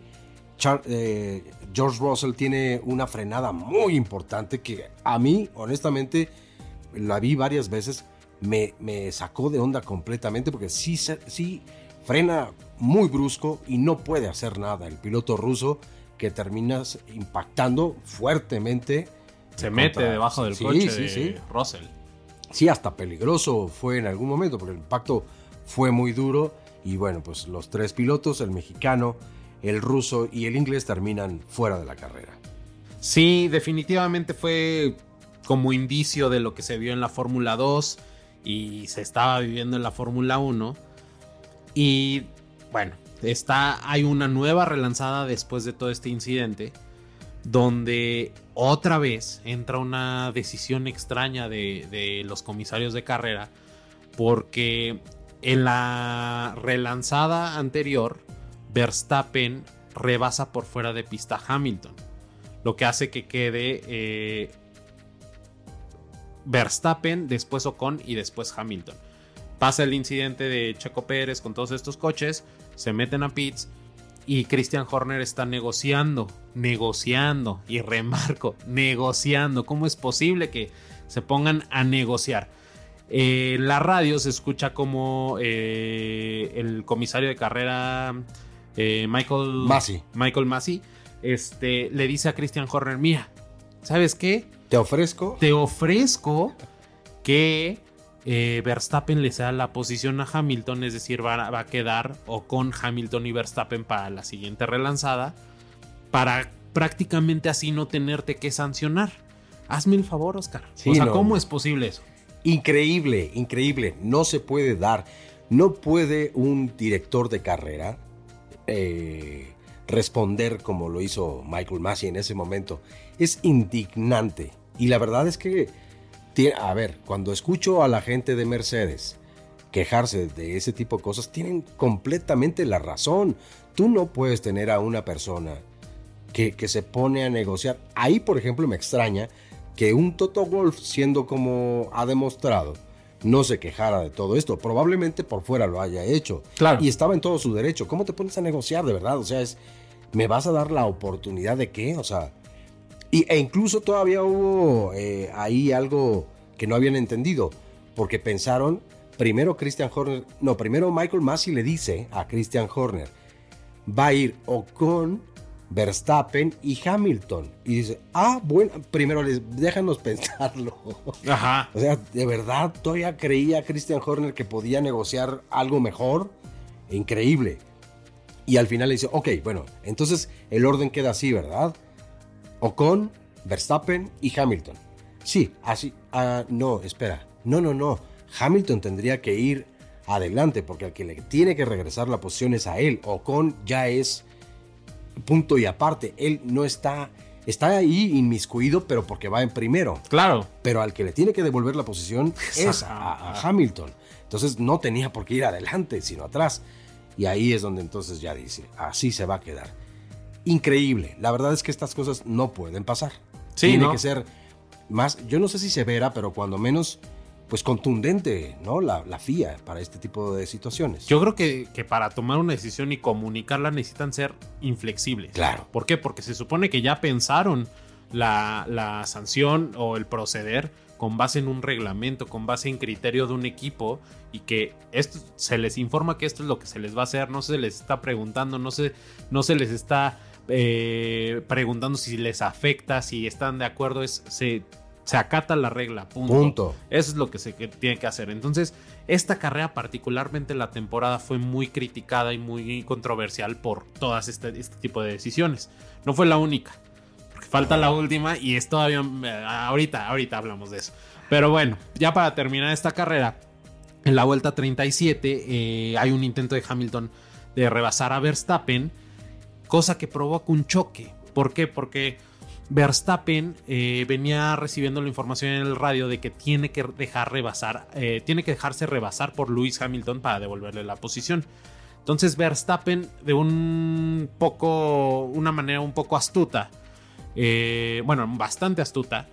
A: eh, George Russell tiene una frenada muy importante que a mí, honestamente, la vi varias veces, me, me sacó de onda completamente porque sí, sí frena muy brusco y no puede hacer nada. El piloto ruso que termina impactando fuertemente
B: se mete debajo del coche de Russell.
A: Sí, hasta peligroso fue en algún momento porque el impacto fue muy duro y bueno, pues los tres pilotos, el mexicano, el ruso y el inglés terminan fuera de la carrera.
B: Sí, definitivamente fue como indicio de lo que se vio en la Fórmula 2 y se estaba viviendo en la Fórmula 1. Y bueno, está, hay una nueva relanzada después de todo este incidente donde otra vez entra una decisión extraña de, los comisarios de carrera, porque en la relanzada anterior, Verstappen rebasa por fuera de pista Hamilton, lo que hace que quede eh, Verstappen, después Ocon y después Hamilton. Pasa el incidente de Checo Pérez con todos estos coches, se meten a pits y Christian Horner está negociando, negociando, y remarco, negociando. ¿Cómo es posible que se pongan a negociar? Eh, en la radio se escucha como eh, el comisario de carrera eh, Michael
A: Massey,
B: Michael Massey este, le dice a Christian Horner, mira, ¿sabes qué?
A: Te ofrezco.
B: Te ofrezco que eh, Verstappen le sea la posición a Hamilton, es decir, va, a quedar o con Hamilton y Verstappen para la siguiente relanzada, para prácticamente así no tenerte que sancionar. Hazme el favor, Oscar. o sea, ¿cómo es posible eso?
A: Increíble, increíble. No se puede dar. No puede un director de carrera eh, responder como lo hizo Michael Massey en ese momento. Es indignante. Y la verdad es que a ver, cuando escucho a la gente de Mercedes quejarse de ese tipo de cosas, tienen completamente la razón. Tú no puedes tener a una persona que, que se pone a negociar. Ahí, por ejemplo, me extraña que un Toto Wolf, siendo como ha demostrado, no se quejara de todo esto. Probablemente por fuera lo haya hecho.
B: Claro.
A: Y estaba en todo su derecho. ¿Cómo te pones a negociar de verdad? O sea, es, ¿me vas a dar la oportunidad de qué? O sea, e incluso todavía hubo eh, ahí algo que no habían entendido, porque pensaron, primero Christian Horner, no, primero Michael Massey le dice a Christian Horner, va a ir o con Verstappen y Hamilton. Y dice, ah, bueno, primero les, déjanos pensarlo.
B: Ajá.
A: O sea, de verdad, todavía creía Christian Horner que podía negociar algo mejor. Increíble. Y al final le dice, ok, bueno, entonces el orden queda así, ¿verdad? Ocon, Verstappen y Hamilton. Sí, así. Ah, no, espera. No, no, no. Hamilton tendría que ir adelante porque al que le tiene que regresar la posición es a él. Ocon ya es punto y aparte. Él no está. Está ahí inmiscuido, pero porque va en primero.
B: Claro.
A: Pero al que le tiene que devolver la posición es a, a Hamilton. Entonces no tenía por qué ir adelante, sino atrás. Y ahí es donde entonces ya dice, así se va a quedar increíble. La verdad es que estas cosas no pueden pasar. Tiene que ser más, yo no sé si severa, pero cuando menos, pues contundente, ¿no? La, la FIA para este tipo de situaciones.
B: Yo creo que, que, para tomar una decisión y comunicarla necesitan ser inflexibles.
A: Claro.
B: ¿Por qué? Porque se supone que ya pensaron la, la sanción o el proceder con base en un reglamento, con base en criterio de un equipo y que esto se les informa que esto es lo que se les va a hacer, no se les está preguntando, no se, no se les está eh, preguntando si les afecta, si están de acuerdo, es, se, se acata la regla, punto. Eso es lo que se tiene que hacer. Entonces, esta carrera, particularmente la temporada, fue muy criticada y muy controversial por todas este, este tipo de decisiones. No fue la única, porque falta la última y es todavía, eh, ahorita, ahorita hablamos de eso. Pero bueno, ya para terminar esta carrera, en la vuelta 37 eh, hay un intento de Hamilton de rebasar a Verstappen cosa que provoca un choque. ¿Por qué? Porque Verstappen eh, venía recibiendo la información en el radio de que tiene que dejar rebasar, eh, tiene que dejarse rebasar por Lewis Hamilton para devolverle la posición. Entonces Verstappen, de un poco, una manera un poco astuta, eh, bueno, bastante astuta,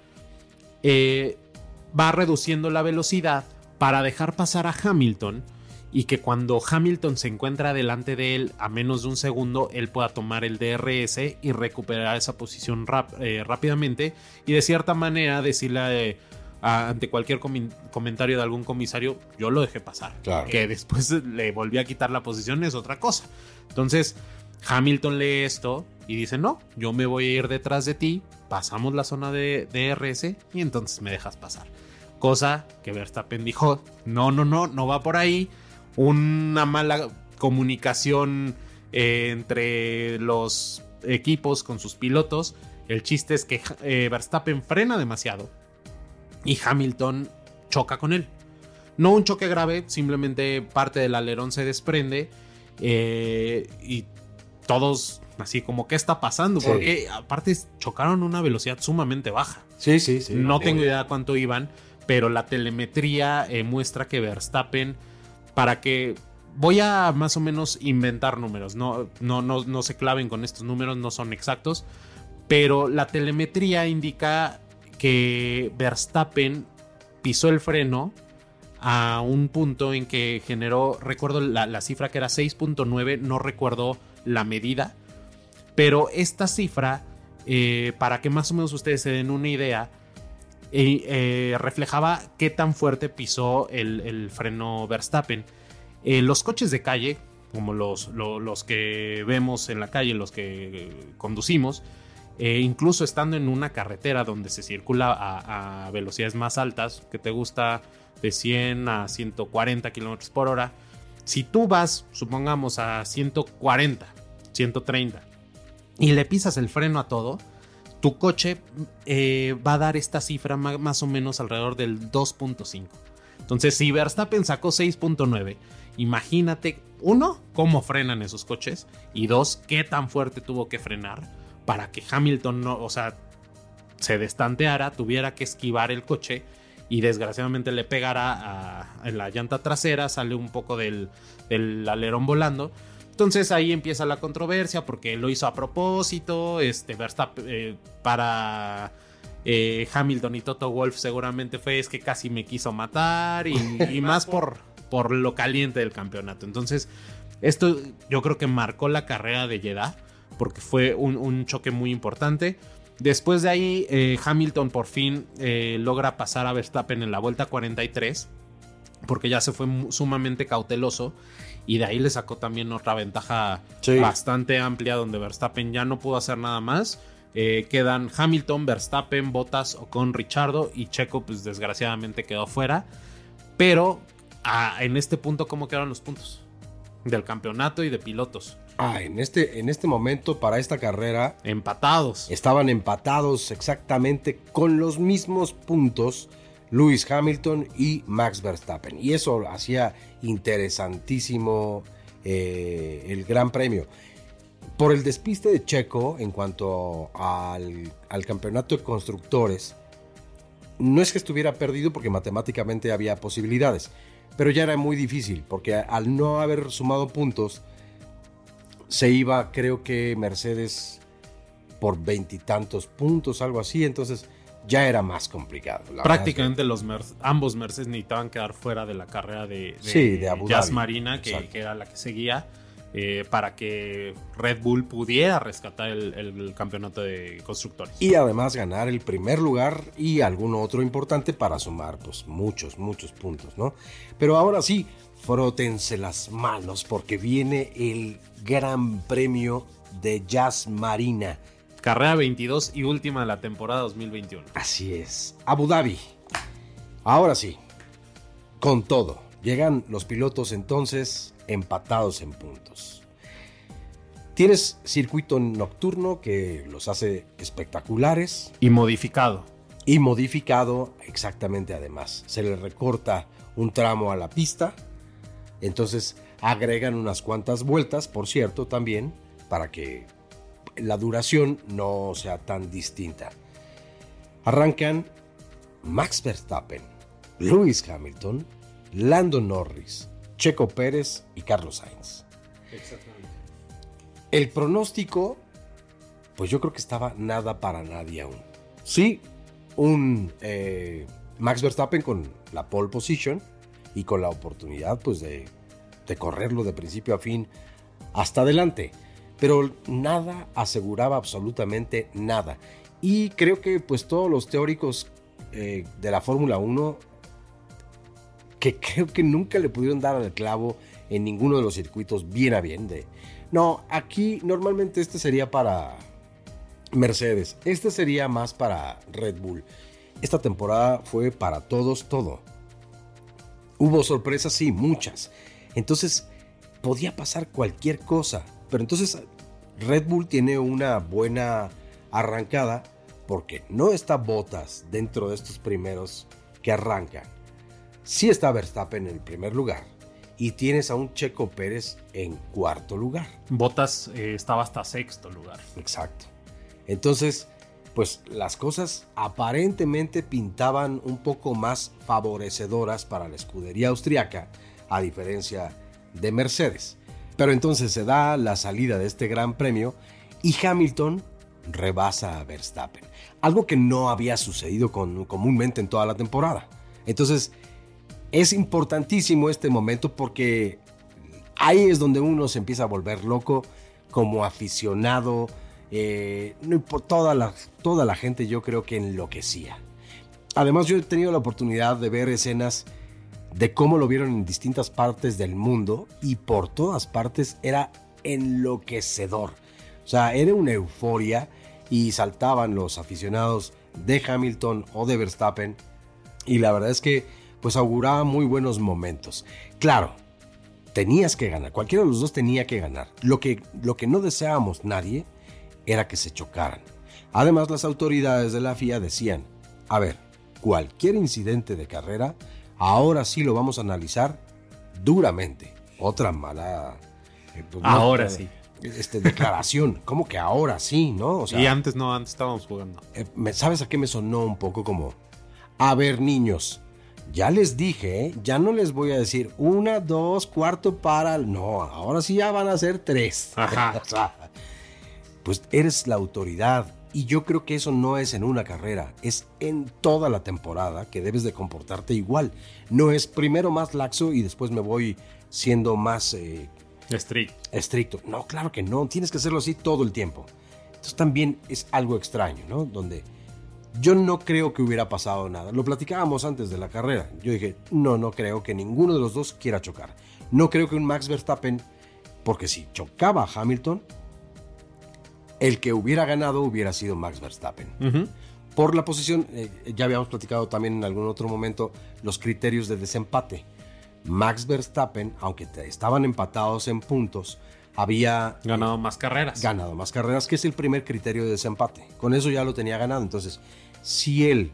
B: va reduciendo la velocidad para dejar pasar a Hamilton y que cuando Hamilton se encuentra delante de él a menos de un segundo, él pueda tomar el DRS y recuperar esa posición eh, rápidamente y de cierta manera decirle eh, ante cualquier comentario de algún comisario, yo lo dejé pasar. Que después le volví a quitar la posición es otra cosa. Entonces, Hamilton lee esto y dice, no, yo me voy a ir detrás de ti, pasamos la zona de DRS y entonces me dejas pasar. Cosa que Verstappen dijo, no, no, no, no va por ahí una mala comunicación eh, entre los equipos con sus pilotos. El chiste es que eh, Verstappen frena demasiado y Hamilton choca con él. No un choque grave, simplemente parte del alerón se desprende eh, y todos así como qué está pasando, porque aparte chocaron a una velocidad sumamente baja.
A: Sí, sí, sí.
B: No tengo idea cuánto iban, pero la telemetría muestra que Verstappen para que voy a más o menos inventar números, no, no, no, no se claven con estos números, no son exactos, pero la telemetría indica que Verstappen pisó el freno a un punto en que generó, recuerdo la, cifra que era 6.9, no recuerdo la medida, pero esta cifra, eh, para que más o menos ustedes se den una idea, eh, reflejaba qué tan fuerte pisó el, freno Verstappen. Eh, los coches de calle, como los, los, que vemos en la calle, los que conducimos, eh, incluso estando en una carretera donde se circula a, velocidades más altas, que te gusta de 100 a 140 kilómetros por hora, si tú vas, supongamos, a 140, 130 y le pisas el freno a todo, tu coche eh, va a dar esta cifra más o menos alrededor del 2.5. Entonces, si Verstappen sacó 6.9, imagínate, uno, cómo frenan esos coches y dos, qué tan fuerte tuvo que frenar para que Hamilton no, o sea, se destanteara, tuviera que esquivar el coche y desgraciadamente le pegara a, en la llanta trasera, sale un poco del, alerón volando. Entonces ahí empieza la controversia porque lo hizo a propósito, este Verstappen eh, para eh, Hamilton y Toto Wolf seguramente fue es que casi me quiso matar y, más por, por lo caliente del campeonato. Entonces esto yo creo que marcó la carrera de Jeddah porque fue un, choque muy importante. Después de ahí, eh, Hamilton por fin eh, logra pasar a Verstappen en la vuelta 43, porque ya se fue sumamente cauteloso. Y de ahí le sacó también otra ventaja bastante amplia, donde Verstappen ya no pudo hacer nada más. Eh, quedan Hamilton, Verstappen, Bottas, con Richardo y Checo, pues desgraciadamente quedó fuera. Pero ah, en este punto, ¿cómo quedaron los puntos? Del campeonato y de pilotos.
A: Ah, en este, en este momento, para esta carrera.
B: Empatados.
A: Estaban empatados exactamente con los mismos puntos Lewis Hamilton y Max Verstappen. Y eso hacía interesantísimo eh, el Gran Premio. Por el despiste de Checo en cuanto al, al campeonato de constructores, no es que estuviera perdido porque matemáticamente había posibilidades, pero ya era muy difícil porque al no haber sumado puntos, se iba, creo que Mercedes por veintitantos puntos, algo así, entonces ya era más complicado.
B: Prácticamente los ambos Mercedes necesitaban quedar fuera de la carrera de,
A: de,
B: Jazz Marina, que, era la que seguía, eh, para que Red Bull pudiera rescatar el, campeonato de constructores.
A: Y además ganar el primer lugar y alguno otro importante para sumar pues muchos, muchos puntos, ¿no? Pero ahora sí, frótense las manos porque viene el Gran Premio de Jazz Marina.
B: Carrera 22 y última de la temporada 2021.
A: Así es. Abu Dhabi. Ahora sí, con todo. Llegan los pilotos entonces empatados en puntos. Tienes circuito nocturno que los hace espectaculares.
B: Y modificado.
A: Y modificado, exactamente además. Se le recorta un tramo a la pista entonces agregan unas cuantas vueltas, por cierto, también, para que la duración no sea tan distinta. Arrancan Max Verstappen, Lewis Hamilton, Lando Norris, Checo Pérez y Carlos Sainz. Exactamente. El pronóstico, pues yo creo que estaba nada para nadie aún. Sí, un eh, Max Verstappen con la pole position, y con la oportunidad pues de, correrlo de principio a fin hasta adelante. Pero nada aseguraba absolutamente nada. Y creo que pues todos los teóricos eh, de la Fórmula 1 que creo que nunca le pudieron dar al clavo en ninguno de los circuitos bien a bien no, aquí normalmente este sería para Mercedes, este sería más para Red Bull. Esta temporada fue para todos todo. Hubo sorpresas, sí, muchas. Entonces, podía pasar cualquier cosa. Pero entonces, Red Bull tiene una buena arrancada porque no está Botas dentro de estos primeros que arrancan. Sí está Verstappen en el primer lugar y tienes a un Checo Pérez en cuarto lugar.
B: Botas eh, estaba hasta sexto lugar.
A: Exacto. Entonces, pues las cosas aparentemente pintaban un poco más favorecedoras para la escudería austriaca, a diferencia de Mercedes. Pero entonces se da la salida de este gran premio y Hamilton rebasa a Verstappen, algo que no había sucedido comúnmente en toda la temporada. Entonces, es importantísimo este momento porque ahí es donde uno se empieza a volver loco como aficionado eh, toda la gente yo creo que enloquecía. Además yo he tenido la oportunidad de ver escenas de cómo lo vieron en distintas partes del mundo y por todas partes era enloquecedor. O sea, era una euforia y saltaban los aficionados de Hamilton o de Verstappen y la verdad es que pues auguraba muy buenos momentos. Claro, tenías que ganar, cualquiera de los dos tenía que ganar. Lo que, lo que no deseábamos nadie era que se chocaran. Además, las autoridades de la FIA decían, a ver, cualquier incidente de carrera, ahora sí lo vamos a analizar duramente. Otra mala...
B: Eh, pues, ahora sí.
A: Este, declaración, como que ahora sí, ¿no?
B: y antes no, antes estábamos jugando.
A: Eh, ¿Sabes a qué me sonó un poco como, a ver niños, ya les dije, ¿eh? ya no les voy a decir una, dos, cuarto para... No, ahora sí ya van a ser tres. pues eres la autoridad, y yo creo que eso no es en una carrera, es en toda la temporada que debes de comportarte igual. No es primero más laxo y después me voy siendo más
B: eh, estricto.
A: estricto. No, claro que no, tienes que hacerlo así todo el tiempo. Entonces también es algo extraño, ¿no? Donde yo no creo que hubiera pasado nada. Lo platicábamos antes de la carrera. Yo dije, no, no creo que ninguno de los dos quiera chocar. No creo que un Max Verstappen, porque si chocaba a Hamilton, el que hubiera ganado hubiera sido Max Verstappen. Por la posición, eh, ya habíamos platicado también en algún otro momento los criterios de desempate. Max Verstappen, aunque estaban empatados en puntos, había
B: ganado más carreras.
A: Ganado más carreras, que es el primer criterio de desempate. Con eso ya lo tenía ganado. Entonces, si él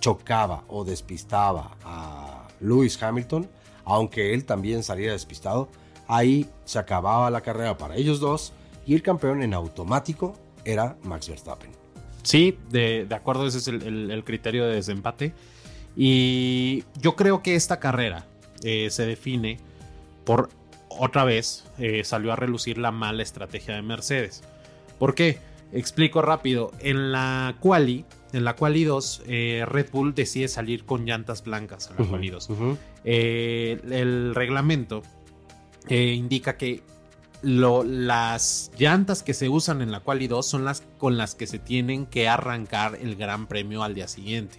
A: chocaba o despistaba a Lewis Hamilton, aunque él también saliera despistado, ahí se acababa la carrera para ellos dos y el campeón en automático era Max Verstappen.
B: Sí, de, acuerdo, ese es el, criterio de desempate. Y yo creo que esta carrera eh, se define por otra vez eh, salió a relucir la mala estrategia de Mercedes. ¿Por qué? Explico rápido. En la quali, en la quali 2, eh, Red Bull decide salir con llantas blancas en la quali 2. el reglamento indica que las llantas que se usan en la Quali 2 son las con las que se tienen que arrancar el Gran Premio al día siguiente.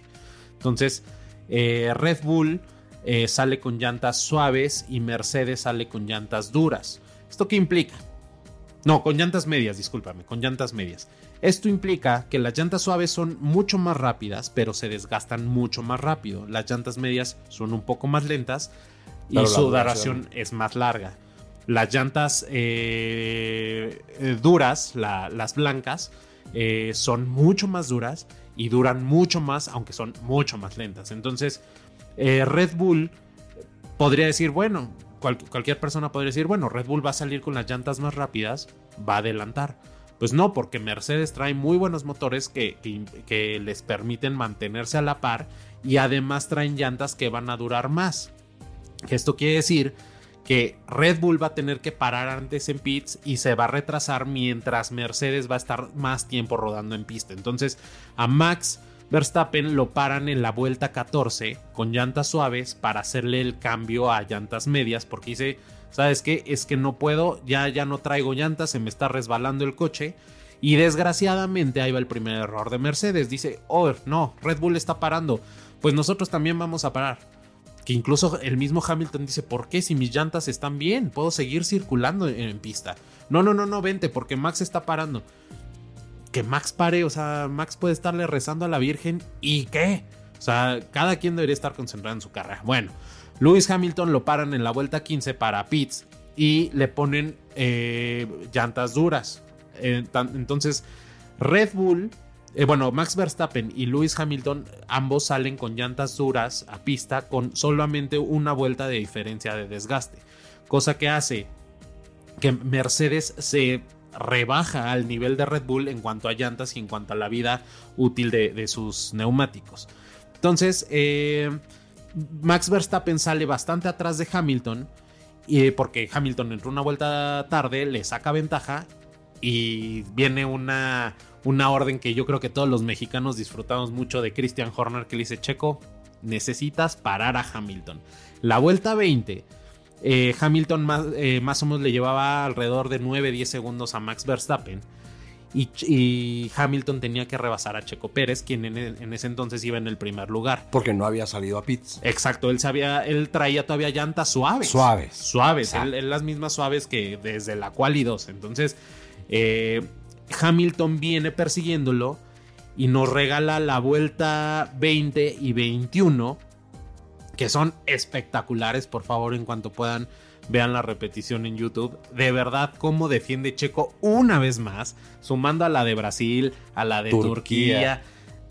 B: Entonces, eh, Red Bull eh, sale con llantas suaves y Mercedes sale con llantas duras. ¿Esto qué implica? No, con llantas medias, discúlpame, con llantas medias. Esto implica que las llantas suaves son mucho más rápidas, pero se desgastan mucho más rápido. Las llantas medias son un poco más lentas y su duración es más larga. Las llantas eh, eh, duras, las blancas, eh, son mucho más duras y duran mucho más, aunque son mucho más lentas. Entonces, Red Bull podría decir, bueno, cualquier persona podría decir, bueno, Red Bull va a salir con las llantas más rápidas, va a adelantar. Pues no, porque Mercedes trae muy buenos motores que, que les permiten mantenerse a la par y además traen llantas que van a durar más. Esto quiere decir que Red Bull va a tener que parar antes en pits y se va a retrasar mientras Mercedes va a estar más tiempo rodando en pista. Entonces a Max Verstappen lo paran en la vuelta 14 con llantas suaves para hacerle el cambio a llantas medias porque dice, ¿sabes qué? Es que no puedo, ya, ya no traigo llantas, se me está resbalando el coche. Y desgraciadamente ahí va el primer error de Mercedes. Dice, oh, no, Red Bull está parando. Pues nosotros también vamos a parar que incluso el mismo Hamilton dice, ¿por qué si mis llantas están bien? Puedo seguir circulando en, pista. No, no, no, no, vente, porque Max está parando. Que Max pare, o sea, Max puede estarle rezando a la Virgen y qué. O sea, cada quien debería estar concentrado en su carrera. Bueno, Lewis Hamilton lo paran en la vuelta 15 para pits y le ponen eh, llantas duras. Eh, entonces, Red Bull eh, bueno, Max Verstappen y Lewis Hamilton ambos salen con llantas duras a pista con solamente una vuelta de diferencia de desgaste, cosa que hace que Mercedes se rebaja al nivel de Red Bull en cuanto a llantas y en cuanto a la vida útil de, sus neumáticos. Entonces, eh, Max Verstappen sale bastante atrás de Hamilton, porque Hamilton entró una vuelta tarde, le saca ventaja y viene una, una orden que yo creo que todos los mexicanos disfrutamos mucho de Christian Horner que le dice, Checo, necesitas parar a Hamilton. La vuelta 20, eh, Hamilton más, eh, más, o menos le llevaba alrededor de 9-10 segundos a Max Verstappen. Y, Hamilton tenía que rebasar a Checo Pérez, quien en, ese entonces iba en el primer lugar.
A: Porque no había salido a pits.
B: Exacto, él sabía, él traía todavía llantas suaves.
A: Suaves.
B: Suaves, él, las mismas suaves que desde la cual y dos. Entonces, eh, Hamilton viene persiguiéndolo y nos regala la vuelta 20 y 21, que son espectaculares, por favor, en cuanto puedan. Vean la repetición en YouTube. De verdad, cómo defiende Checo una vez más, sumando a la de Brasil, a la de Turquía.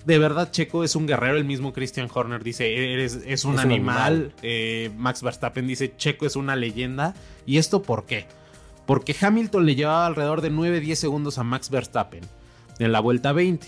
B: De verdad, Checo es un guerrero. El mismo Christian Horner dice: Eres, es un animal. Eh, Max Verstappen dice: Checo es una leyenda. ¿Y esto por qué? Porque Hamilton le llevaba alrededor de 9-10 segundos a Max Verstappen en la vuelta 20.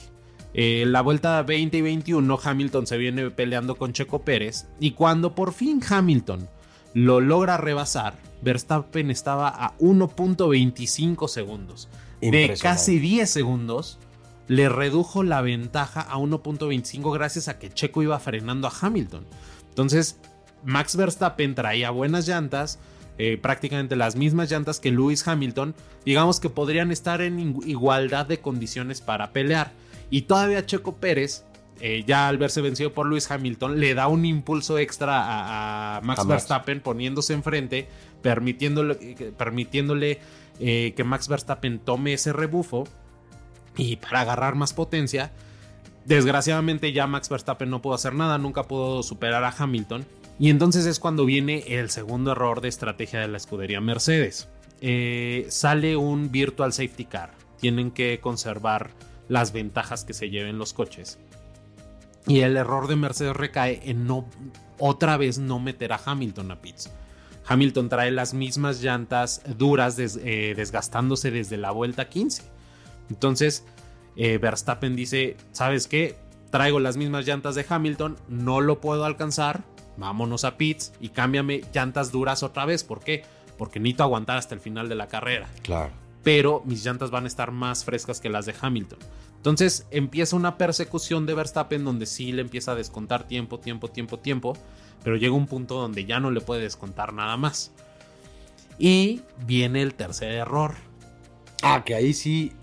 B: En la vuelta 20 y 21 Hamilton se viene peleando con Checo Pérez y cuando por fin Hamilton lo logra rebasar, Verstappen estaba a 1.25 segundos. De casi 10 segundos le redujo la ventaja a 1.25 gracias a que Checo iba frenando a Hamilton. Entonces, Max Verstappen traía buenas llantas, eh, prácticamente las mismas llantas que Lewis Hamilton, digamos que podrían estar en igualdad de condiciones para pelear. Y todavía Checo Pérez, eh, ya al verse vencido por Lewis Hamilton, le da un impulso extra a, Max Verstappen poniéndose enfrente, permitiéndole, eh, permitiéndole que Max Verstappen tome ese rebufo y para agarrar más potencia. Desgraciadamente ya Max Verstappen no pudo hacer nada, nunca pudo superar a Hamilton. Y entonces es cuando viene el segundo error de estrategia de la escudería Mercedes. Eh, sale un virtual safety car. Tienen que conservar las ventajas que se lleven los coches. Y el error de Mercedes recae en no otra vez no meter a Hamilton a pits. Hamilton trae las mismas llantas duras eh, desgastándose desde la vuelta 15. Entonces eh, Verstappen dice, ¿sabes qué? Traigo las mismas llantas de Hamilton, no lo puedo alcanzar, vámonos a pits y cámbiame llantas duras otra vez. ¿Por qué? Porque necesito aguantar hasta el final de la carrera.
A: Claro.
B: Pero mis llantas van a estar más frescas que las de Hamilton. Entonces empieza una persecución de Verstappen donde sí le empieza a descontar tiempo, tiempo, tiempo, tiempo. Pero llega un punto donde ya no le puede descontar nada más. Y viene el tercer error.
A: Ah, que ahí sí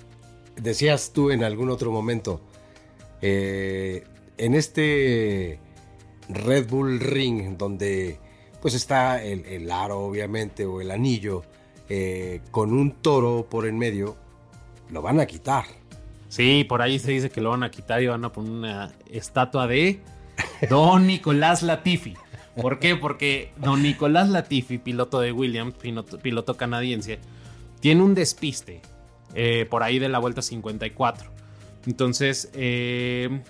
A: decías tú en algún otro momento. Eh, en este Red Bull Ring, donde pues está el, aro obviamente o el anillo eh, con un toro por en medio, lo van a quitar.
B: Sí, por ahí se dice que lo van a quitar y van a poner una estatua de Don Nicolás Latifi. ¿Por qué? Porque Don Nicolás Latifi, piloto de Williams, piloto, canadiense, tiene un despiste eh, por ahí de la vuelta 54. Entonces, eh,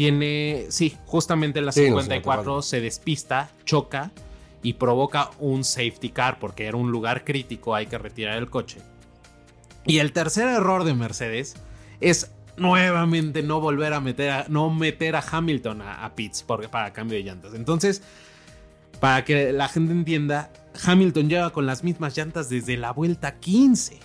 B: tiene, sí, justamente la 54 se despista, choca y provoca un safety car porque era un lugar crítico, hay que retirar el coche. Y el tercer error de Mercedes es nuevamente no volver a meter a, no meter a Hamilton a, a pits porque, para cambio de llantas. Entonces, para que la gente entienda, Hamilton lleva con las mismas llantas desde la vuelta 15.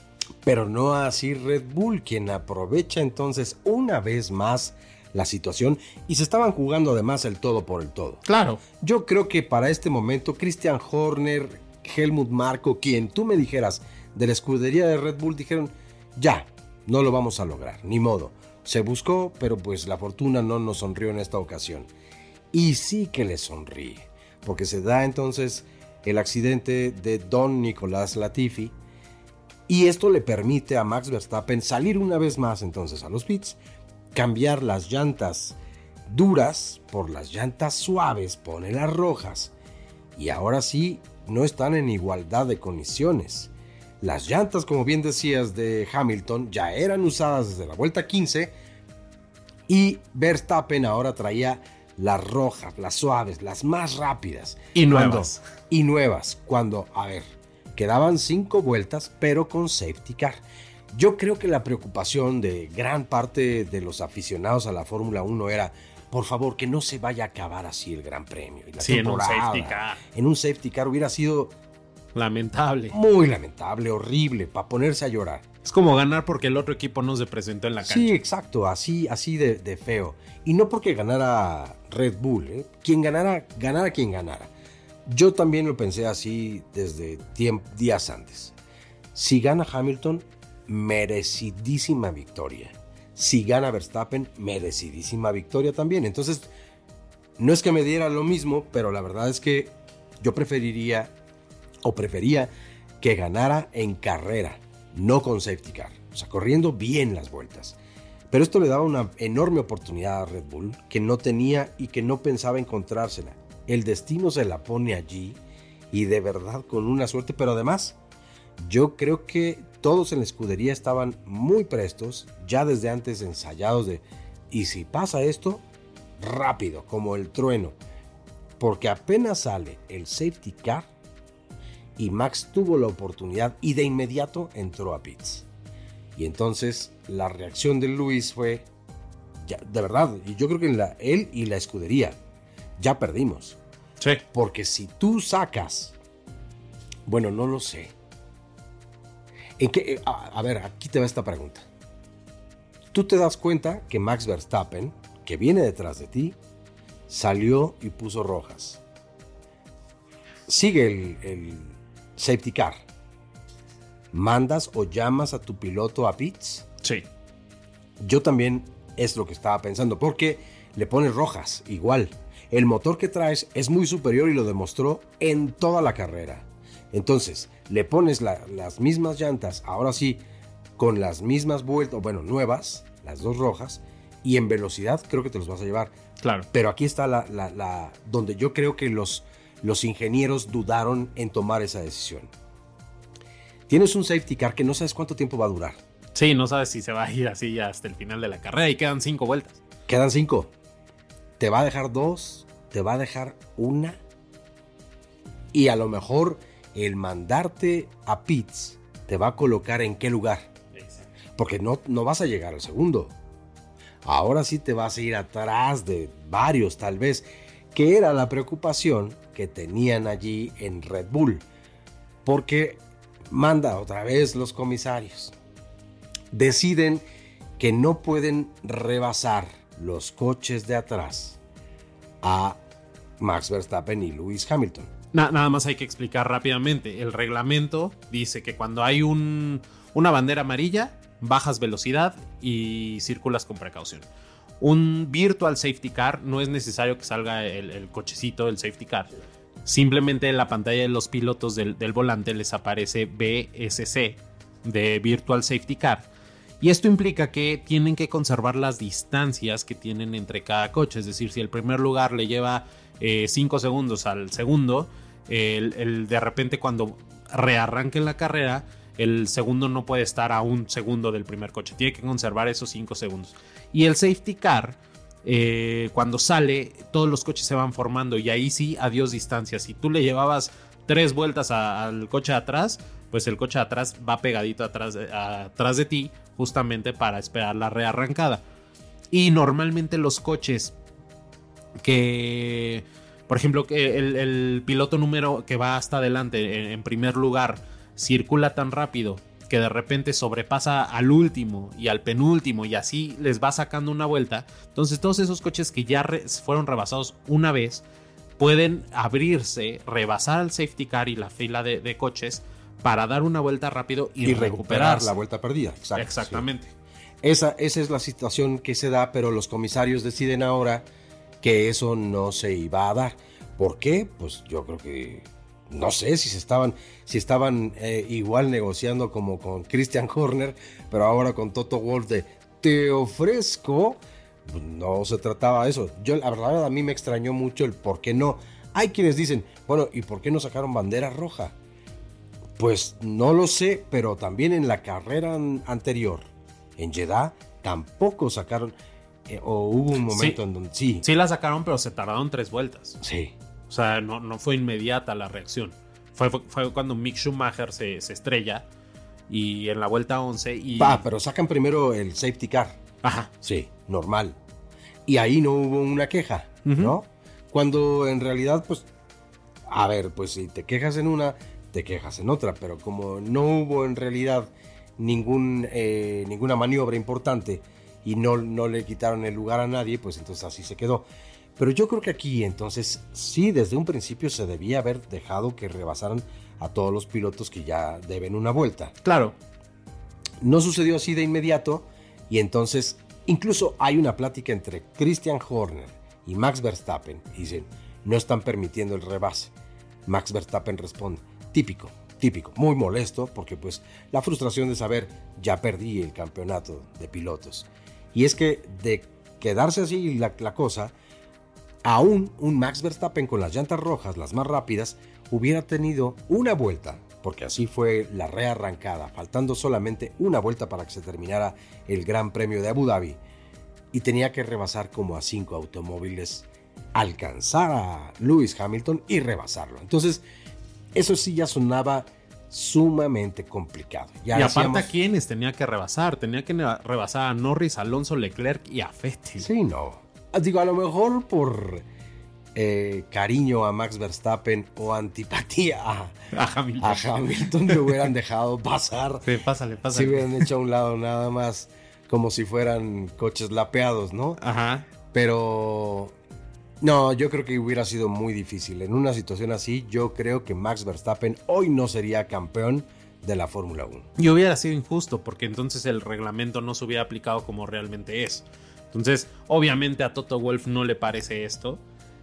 A: Pero no así Red Bull, quien aprovecha entonces una vez más la situación y se estaban jugando además el todo por el todo.
B: Claro.
A: Yo creo que para este momento Christian Horner, Helmut Marco, quien tú me dijeras de la escudería de Red Bull, dijeron, ya, no lo vamos a lograr, ni modo. Se buscó, pero pues la fortuna no nos sonrió en esta ocasión. Y sí que le sonríe, porque se da entonces el accidente de Don Nicolás Latifi, y esto le permite a Max Verstappen salir una vez más entonces a los pits cambiar las llantas duras por las llantas suaves, pone las rojas. Y ahora sí, no están en igualdad de condiciones. Las llantas, como bien decías, de Hamilton ya eran usadas desde la vuelta 15 y Verstappen ahora traía las rojas, las suaves, las más rápidas.
B: Y nuevas.
A: y nuevas, cuando, a ver, quedaban cinco vueltas, pero con safety car. Yo creo que la preocupación de gran parte de los aficionados a la Fórmula 1 era, por favor, que no se vaya a acabar así el Gran Premio.
B: sí, en un safety car.
A: En un safety car hubiera sido...
B: Lamentable.
A: Muy lamentable, horrible, para ponerse a llorar.
B: Es como ganar porque el otro equipo no se presentó en la cancha.
A: Sí, exacto, así, así de, feo. Y no porque ganara Red Bull, ¿eh? quien ganara, ganara quien ganara. Yo también lo pensé así desde días antes. Si gana Hamilton, merecidísima victoria. Si gana Verstappen, merecidísima victoria también. Entonces, no es que me diera lo mismo, pero la verdad es que yo preferiría o prefería que ganara en carrera, no con safety car. o sea, corriendo bien las vueltas. Pero esto le daba una enorme oportunidad a Red Bull que no tenía y que no pensaba encontrársela. El destino se la pone allí y de verdad con una suerte, pero además yo creo que todos en la escudería estaban muy prestos, ya desde antes ensayados de, y si pasa esto, rápido, como el trueno, porque apenas sale el safety car y Max tuvo la oportunidad y de inmediato entró a pits. Y entonces la reacción de Luis fue, ya, de verdad, y yo creo que en la, él y la escudería ya perdimos.
B: Sí.
A: Porque si tú sacas, bueno, no lo sé. ¿En qué, eh, a, a ver, aquí te va esta pregunta. Tú te das cuenta que Max Verstappen, que viene detrás de ti, salió y puso rojas. Sigue el, el safety car. ¿Mandas o llamas a tu piloto a pits?
B: Sí.
A: Yo también es lo que estaba pensando, porque le pones rojas, igual. El motor que traes es muy superior y lo demostró en toda la carrera. Entonces, le pones la- las mismas llantas, ahora sí, con las mismas vueltas, bueno, nuevas, las dos rojas, y en velocidad creo que te los vas a llevar.
B: Claro.
A: Pero aquí está la, la- la- donde yo creo que los, los ingenieros dudaron en tomar esa decisión. Tienes un safety car que no sabes cuánto tiempo va a durar.
B: Sí, no sabes si se va a ir así hasta el final de la carrera y quedan cinco vueltas.
A: Quedan cinco. Te va a dejar dos, te va a dejar una. Y a lo mejor el mandarte a pits te va a colocar en qué lugar. Porque no, no vas a llegar al segundo. Ahora sí te vas a ir atrás de varios tal vez, que era la preocupación que tenían allí en Red Bull. Porque manda otra vez los comisarios. Deciden que no pueden rebasar los coches de atrás a Max Verstappen y Lewis Hamilton.
B: Na- nada más hay que explicar rápidamente. El reglamento dice que cuando hay un- una bandera amarilla, bajas velocidad y circulas con precaución. Un virtual safety car no es necesario que salga el, el cochecito del safety car. Simplemente en la pantalla de los pilotos del, volante les aparece BSC de Virtual Safety Car. Y esto implica que tienen que conservar las distancias que tienen entre cada coche. Es decir, si el primer lugar le lleva 5 segundos al segundo, el, de repente cuando rearranque la carrera, el segundo no puede estar a un segundo del primer coche. Tiene que conservar esos 5 segundos. Y el safety car, eh, cuando sale, todos los coches se van formando y ahí sí, adiós distancia. Si tú le llevabas tres vueltas al coche atrás, pues el coche atrás va pegadito atrás de, atrás de ti, justamente para esperar la rearrancada. Y normalmente los coches que, por ejemplo, que el, el piloto número que va hasta adelante en, en primer lugar circula tan rápido que de repente sobrepasa al último y al penúltimo y así les va sacando una vuelta. Entonces todos esos coches que ya re- fueron rebasados una vez pueden abrirse, rebasar al safety car y la fila de, de coches para dar una vuelta rápido y,
A: Y, recuperar la vuelta perdida. Exacto,
B: Exactamente.
A: sí. Esa, esa es la situación que se da, pero los comisarios deciden ahora que eso no se iba a dar. ¿Por qué? Pues yo creo que no sé si se estaban, si estaban eh, igual negociando como con Christian Horner, pero ahora con Toto Wolf de te ofrezco. Pues No se trataba de eso. Yo, la verdad, a mí me extrañó mucho el por qué no. Hay quienes dicen, bueno, ¿y por qué no sacaron bandera roja? Pues no lo sé, pero también en la carrera an- anterior, en Jeddah, tampoco sacaron, eh, o hubo un momento
B: Sí.
A: en donde sí,
B: Sí la sacaron, pero se tardaron tres vueltas.
A: sí,
B: O sea, no, no fue inmediata la reacción. Fue, fue- fue cuando Mick Schumacher se, se estrella y en la vuelta 11 y...
A: Ah, pero sacan primero el safety car,
B: Ajá.
A: sí, normal. Y ahí no hubo una queja,
B: Ujú.
A: ¿no? Cuando en realidad, pues, a ver, pues si te quejas en una, te quejas en otra, pero como no hubo en realidad ningún, eh, ninguna maniobra importante y no, no le quitaron el lugar a nadie, pues entonces así se quedó. Pero yo creo que aquí entonces sí, desde un principio se debía haber dejado que rebasaran a todos los pilotos que ya deben una vuelta.
B: Claro.
A: No sucedió así de inmediato y entonces incluso hay una plática entre Christian Horner y Max Verstappen y dicen, no están permitiendo el rebase. Max Verstappen responde, típico, típico, muy molesto porque pues la frustración de saber ya perdí el campeonato de pilotos. Y es que de quedarse así la, cosa, aún un Max Verstappen con las llantas rojas, las más rápidas, hubiera tenido una vuelta, porque así fue la rearrancada, faltando solamente una vuelta para que se terminara el Gran Premio de Abu Dhabi, y tenía que rebasar como a cinco automóviles, alcanzar a Lewis Hamilton y rebasarlo. Entonces, eso sí ya sonaba sumamente complicado. Ya
B: y aparte a quiénes tenía que rebasar, tenía que rebasar a Norris, Alonso, Leclerc y a Fettel.
A: Sí, no. Digo, a lo mejor por eh, cariño a Max Verstappen o antipatía a, Hamilton. a hubieran dejado pasar.
B: Sí, pásale, pásale.
A: Si hubieran hecho a un lado nada más como si fueran coches lapeados, ¿no?
B: Ajá.
A: Pero no, yo creo que hubiera sido muy difícil. En una situación así, yo creo que Max Verstappen hoy no sería campeón de la Fórmula 1.
B: Y hubiera sido injusto porque entonces el reglamento no se hubiera aplicado como realmente es. Entonces, obviamente a Toto Wolf no le parece esto.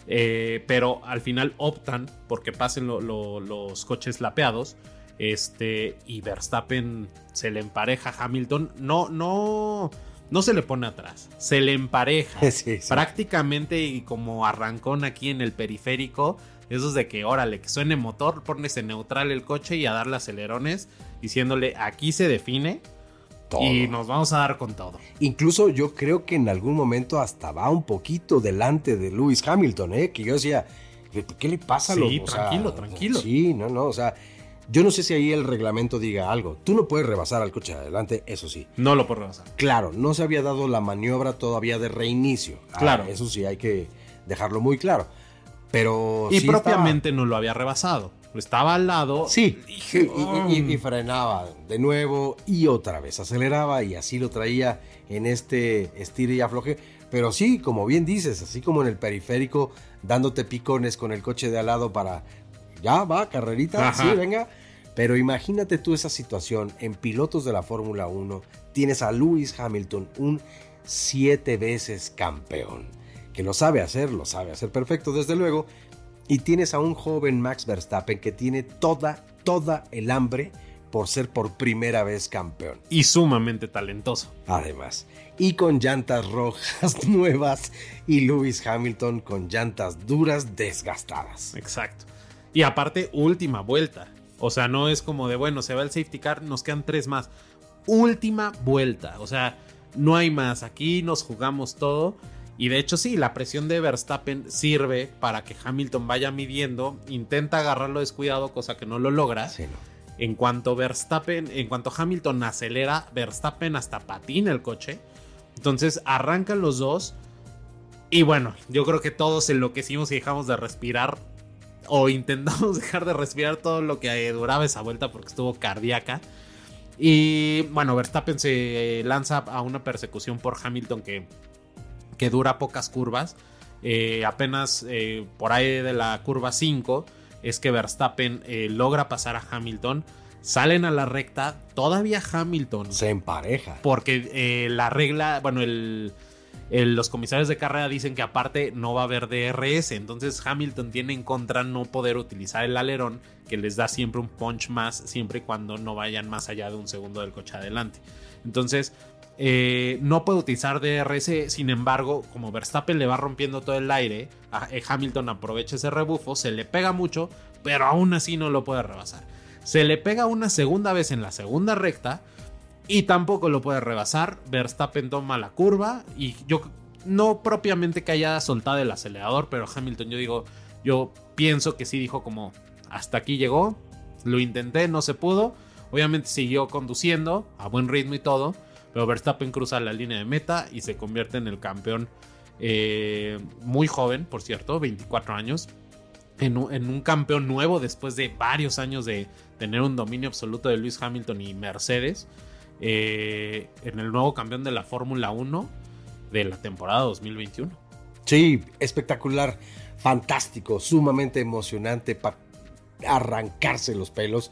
B: Eh, pero al final optan porque pasen los coches lapeados. Este, y Verstappen se le empareja a Hamilton. No, no, no se le pone atrás, se le empareja. Prácticamente y como arrancón aquí en el periférico. Esos de que, órale, que suene motor, pones en neutral el coche y a darle acelerones, diciéndole aquí se define y nos vamos a dar con todo.
A: Incluso yo creo que en algún momento hasta va un poquito delante de Lewis Hamilton, ¿eh? Que yo decía, ¿qué le pasa a
B: Sí, tranquilo, tranquilo.
A: Sí, no, no, o sea, yo no sé si ahí el reglamento diga algo. Tú no puedes rebasar al coche de adelante, eso sí.
B: No lo puedes rebasar.
A: Claro, no se había dado la maniobra todavía de reinicio. Ah,
B: claro.
A: eso sí, hay que dejarlo muy claro. Pero.
B: Y propiamente no lo había rebasado. Estaba al lado.
A: Sí, y, frenaba de nuevo y otra vez aceleraba y así lo traía en este estilo y afloje. Pero sí, como bien dices, así como en el periférico, dándote picones con el coche de al lado para. Ya va, carrerita, sí, venga. Pero imagínate tú esa situación en pilotos de la Fórmula 1. Tienes a Lewis Hamilton, un siete veces campeón, que lo sabe hacer, lo sabe hacer perfecto, desde luego, y tienes a un joven Max Verstappen que tiene toda, toda el hambre por ser por primera vez campeón.
B: Y sumamente talentoso.
A: Además. Y con llantas rojas nuevas y Lewis Hamilton con llantas duras desgastadas.
B: Exacto. Y aparte, última vuelta. O sea, no es como de, bueno, se va el safety car, nos quedan tres más. Última vuelta. O sea, no hay más. Aquí nos jugamos todo. Y de hecho sí, la presión de Verstappen sirve para que Hamilton vaya midiendo, intenta agarrarlo descuidado, cosa que no lo logra. En cuanto Verstappen, en cuanto Hamilton acelera, Verstappen hasta patina el coche. Entonces arrancan los dos. Y bueno, yo creo que todos enloquecimos y dejamos de respirar. O intentamos dejar de respirar todo lo que duraba esa vuelta porque estuvo cardíaca. Y bueno, Verstappen se lanza a una persecución por Hamilton que que dura pocas curvas. Eh, apenas eh, por ahí de la curva 5 es que Verstappen eh, logra pasar a Hamilton. Salen a la recta, todavía Hamilton.
A: Se empareja.
B: Porque la regla, bueno, los comisarios de carrera dicen que aparte no va a haber DRS. Entonces Hamilton tiene en contra no poder utilizar el alerón, que les da siempre un punch más, siempre y cuando no vayan más allá de un segundo del coche adelante. Entonces, eh, no puede utilizar DRS, sin embargo, como Verstappen le va rompiendo todo el aire, eh, Hamilton aprovecha ese rebufo, se le pega mucho, pero aún así no lo puede rebasar. Se le pega una segunda vez en la segunda recta y tampoco lo puede rebasar. Verstappen toma la curva y yo no propiamente que haya soltado el acelerador, pero Hamilton yo digo, yo pienso que sí dijo como hasta aquí llegó, lo intenté, no se pudo. Obviamente siguió conduciendo a buen ritmo y todo pero Verstappen cruza la línea de meta y se convierte en el campeón eh, muy joven, por cierto, 24 años. En un, campeón nuevo después de varios años de tener un dominio absoluto de Lewis Hamilton y Mercedes. Eh, en el nuevo campeón de la Fórmula 1 de la temporada 2021.
A: Sí, espectacular, fantástico, sumamente emocionante para arrancarse los pelos.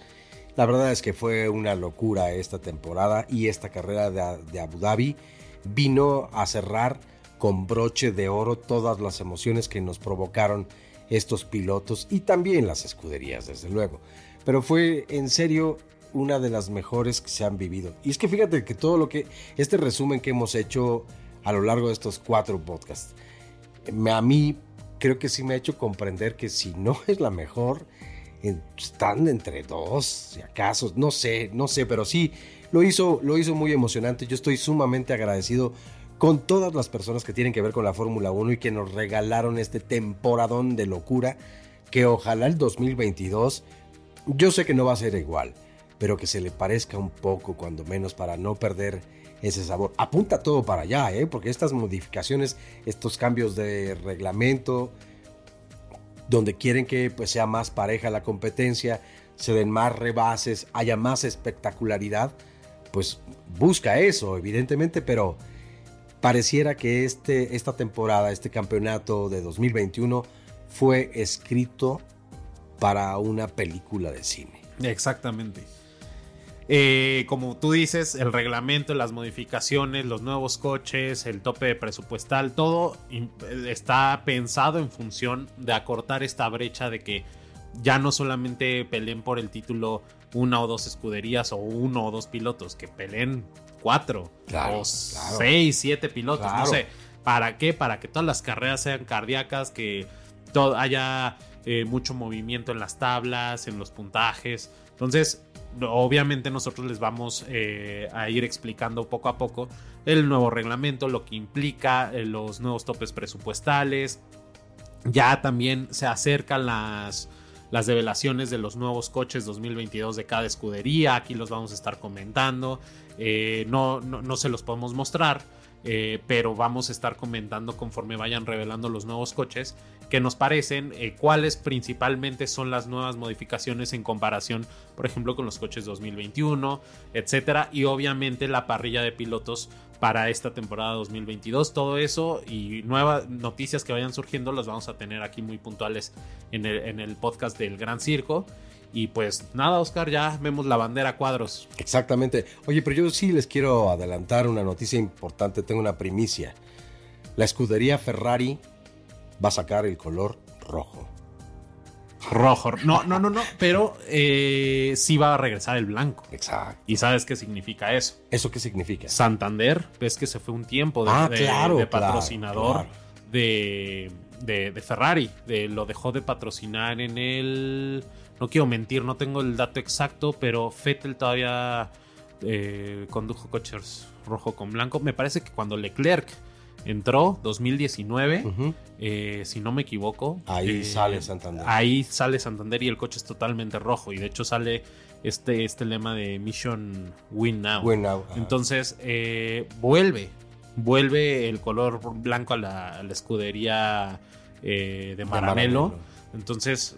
A: La verdad es que fue una locura esta temporada y esta carrera de, Abu Dhabi vino a cerrar con broche de oro todas las emociones que nos provocaron estos pilotos y también las escuderías, desde luego. pero fue en serio una de las mejores que se han vivido. Y es que fíjate que todo lo que, este resumen que hemos hecho a lo largo de estos cuatro podcasts, a mí creo que sí me ha hecho comprender que si no es la mejor, están entre dos, si acaso, no sé, no sé, pero sí, lo hizo, lo hizo muy emocionante. Yo estoy sumamente agradecido con todas las personas que tienen que ver con la Fórmula 1 y que nos regalaron este temporadón de locura, que ojalá el 2022, yo sé que no va a ser igual, pero que se le parezca un poco, cuando menos, para no perder ese sabor. Apunta todo para allá, ¿eh? porque estas modificaciones, estos cambios de reglamento, donde quieren que pues, sea más pareja la competencia, se den más rebases, haya más espectacularidad, pues busca eso, evidentemente, pero pareciera que este, esta temporada, este campeonato de 2021 fue escrito para una película de cine.
B: Exactamente. Eh, como tú dices, el reglamento, las modificaciones, los nuevos coches, el tope presupuestal, todo está pensado en función de acortar esta brecha de que ya no solamente peleen por el título una o dos escuderías o uno o dos pilotos, que peleen cuatro o seis, siete pilotos, no sé. ¿Para qué? Para que todas las carreras sean cardíacas, que haya eh, mucho movimiento en las tablas, en los puntajes. Entonces, obviamente nosotros les vamos eh, a ir explicando poco a poco el nuevo reglamento, lo que implica eh, los nuevos topes presupuestales. Ya también se acercan las, las revelaciones de los nuevos coches 2022 de cada escudería. Aquí los vamos a estar comentando. Eh, no, no, se los podemos mostrar. Pero vamos a estar comentando conforme vayan revelando los nuevos coches que nos parecen, eh, cuáles principalmente son las nuevas modificaciones en comparación, por ejemplo, con los coches 2021, etcétera, y obviamente la parrilla de pilotos para esta temporada 2022. Todo eso y nuevas noticias que vayan surgiendo las vamos a tener aquí muy puntuales en el, en el podcast del Gran Circo. Y pues nada, Oscar, ya vemos la bandera cuadros.
A: Exactamente. Oye, pero yo sí les quiero adelantar una noticia importante, tengo una primicia. La escudería Ferrari va a sacar el color rojo.
B: Rojo. No, no, no, no. Pero eh, sí va a regresar el blanco.
A: Exacto.
B: ¿Y sabes qué significa eso?
A: ¿Eso qué significa?
B: Santander, ves que se fue un tiempo de,
A: ah,
B: patrocinador De, de, Ferrari. Lo dejó de patrocinar en el. No quiero mentir, no tengo el dato exacto, pero Fettel todavía eh, condujo coches rojo con blanco. Me parece que cuando Leclerc entró 2019, eh, si no me equivoco.
A: Ahí
B: eh,
A: sale Santander.
B: Ahí sale Santander y el coche es totalmente rojo. Y de hecho sale este, este lema de Mission Win Now. Entonces eh, vuelve, vuelve el color blanco a la, escudería de Maranello. Entonces,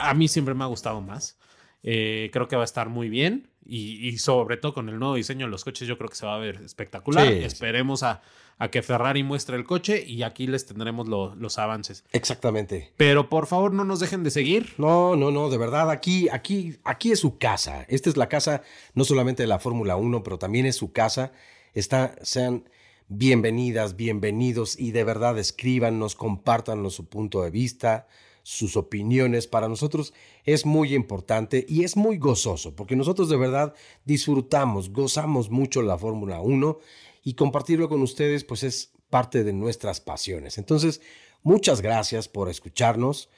B: a mí siempre me ha gustado más. creo que va a estar muy bien. Y, sobre todo con el nuevo diseño de los coches, yo creo que se va a ver espectacular. Esperemos a, que Ferrari muestre el coche y aquí les tendremos los avances.
A: Exactamente.
B: Pero por favor, no nos dejen de seguir.
A: No, no, no, de verdad, aquí, aquí, aquí es su casa. Esta es la casa no solamente de la Fórmula 1, pero también es su casa. Está, sean bienvenidas, bienvenidos y de verdad escríbanos, compártanos su punto de vista sus opiniones. Para nosotros es muy importante y es muy gozoso, porque nosotros de verdad disfrutamos, gozamos mucho la Fórmula 1 y compartirlo con ustedes pues es parte de nuestras pasiones. Entonces, muchas gracias por escucharnos.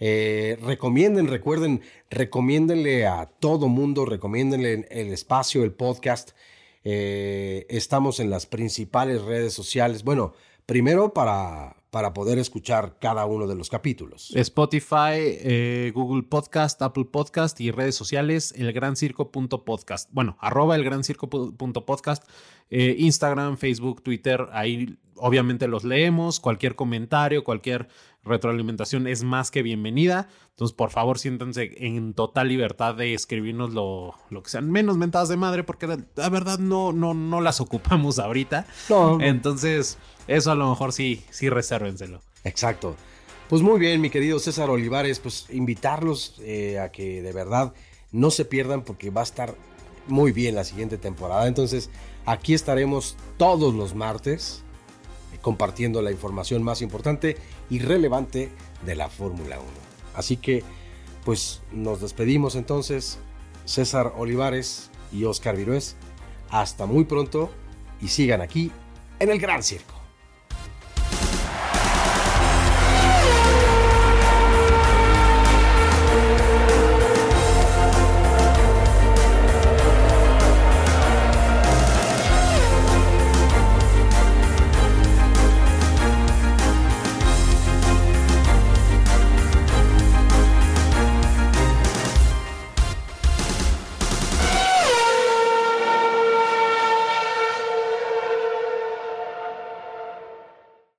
A: Eh, recomienden, recuerden, recomiéndenle a todo mundo, recomiéndenle el espacio, el podcast. Eh, estamos en las principales redes sociales. Bueno, primero para, para poder escuchar cada uno de los capítulos.
B: Spotify, eh, Google Podcast, Apple Podcast y redes sociales, elgrancirco.podcast. Bueno, arroba elgrancirco.podcast, eh, Instagram, Facebook, Twitter, ahí obviamente los leemos, cualquier comentario, cualquier retroalimentación es más que bienvenida. Entonces, por favor, siéntanse en total libertad de escribirnos lo, lo que sean menos mentadas de madre, porque la, verdad no, no, no las ocupamos ahorita. No. Entonces, eso a lo mejor sí, sí resérvenselo.
A: Exacto. Pues muy bien, mi querido César Olivares, pues invitarlos eh, a que de verdad no se pierdan porque va a estar muy bien la siguiente temporada. Entonces, aquí estaremos todos los martes eh, compartiendo la información más importante y relevante de la Fórmula 1. Así que, pues nos despedimos entonces. César Olivares y Oscar Virués. Hasta muy pronto y sigan aquí en el Gran Circo.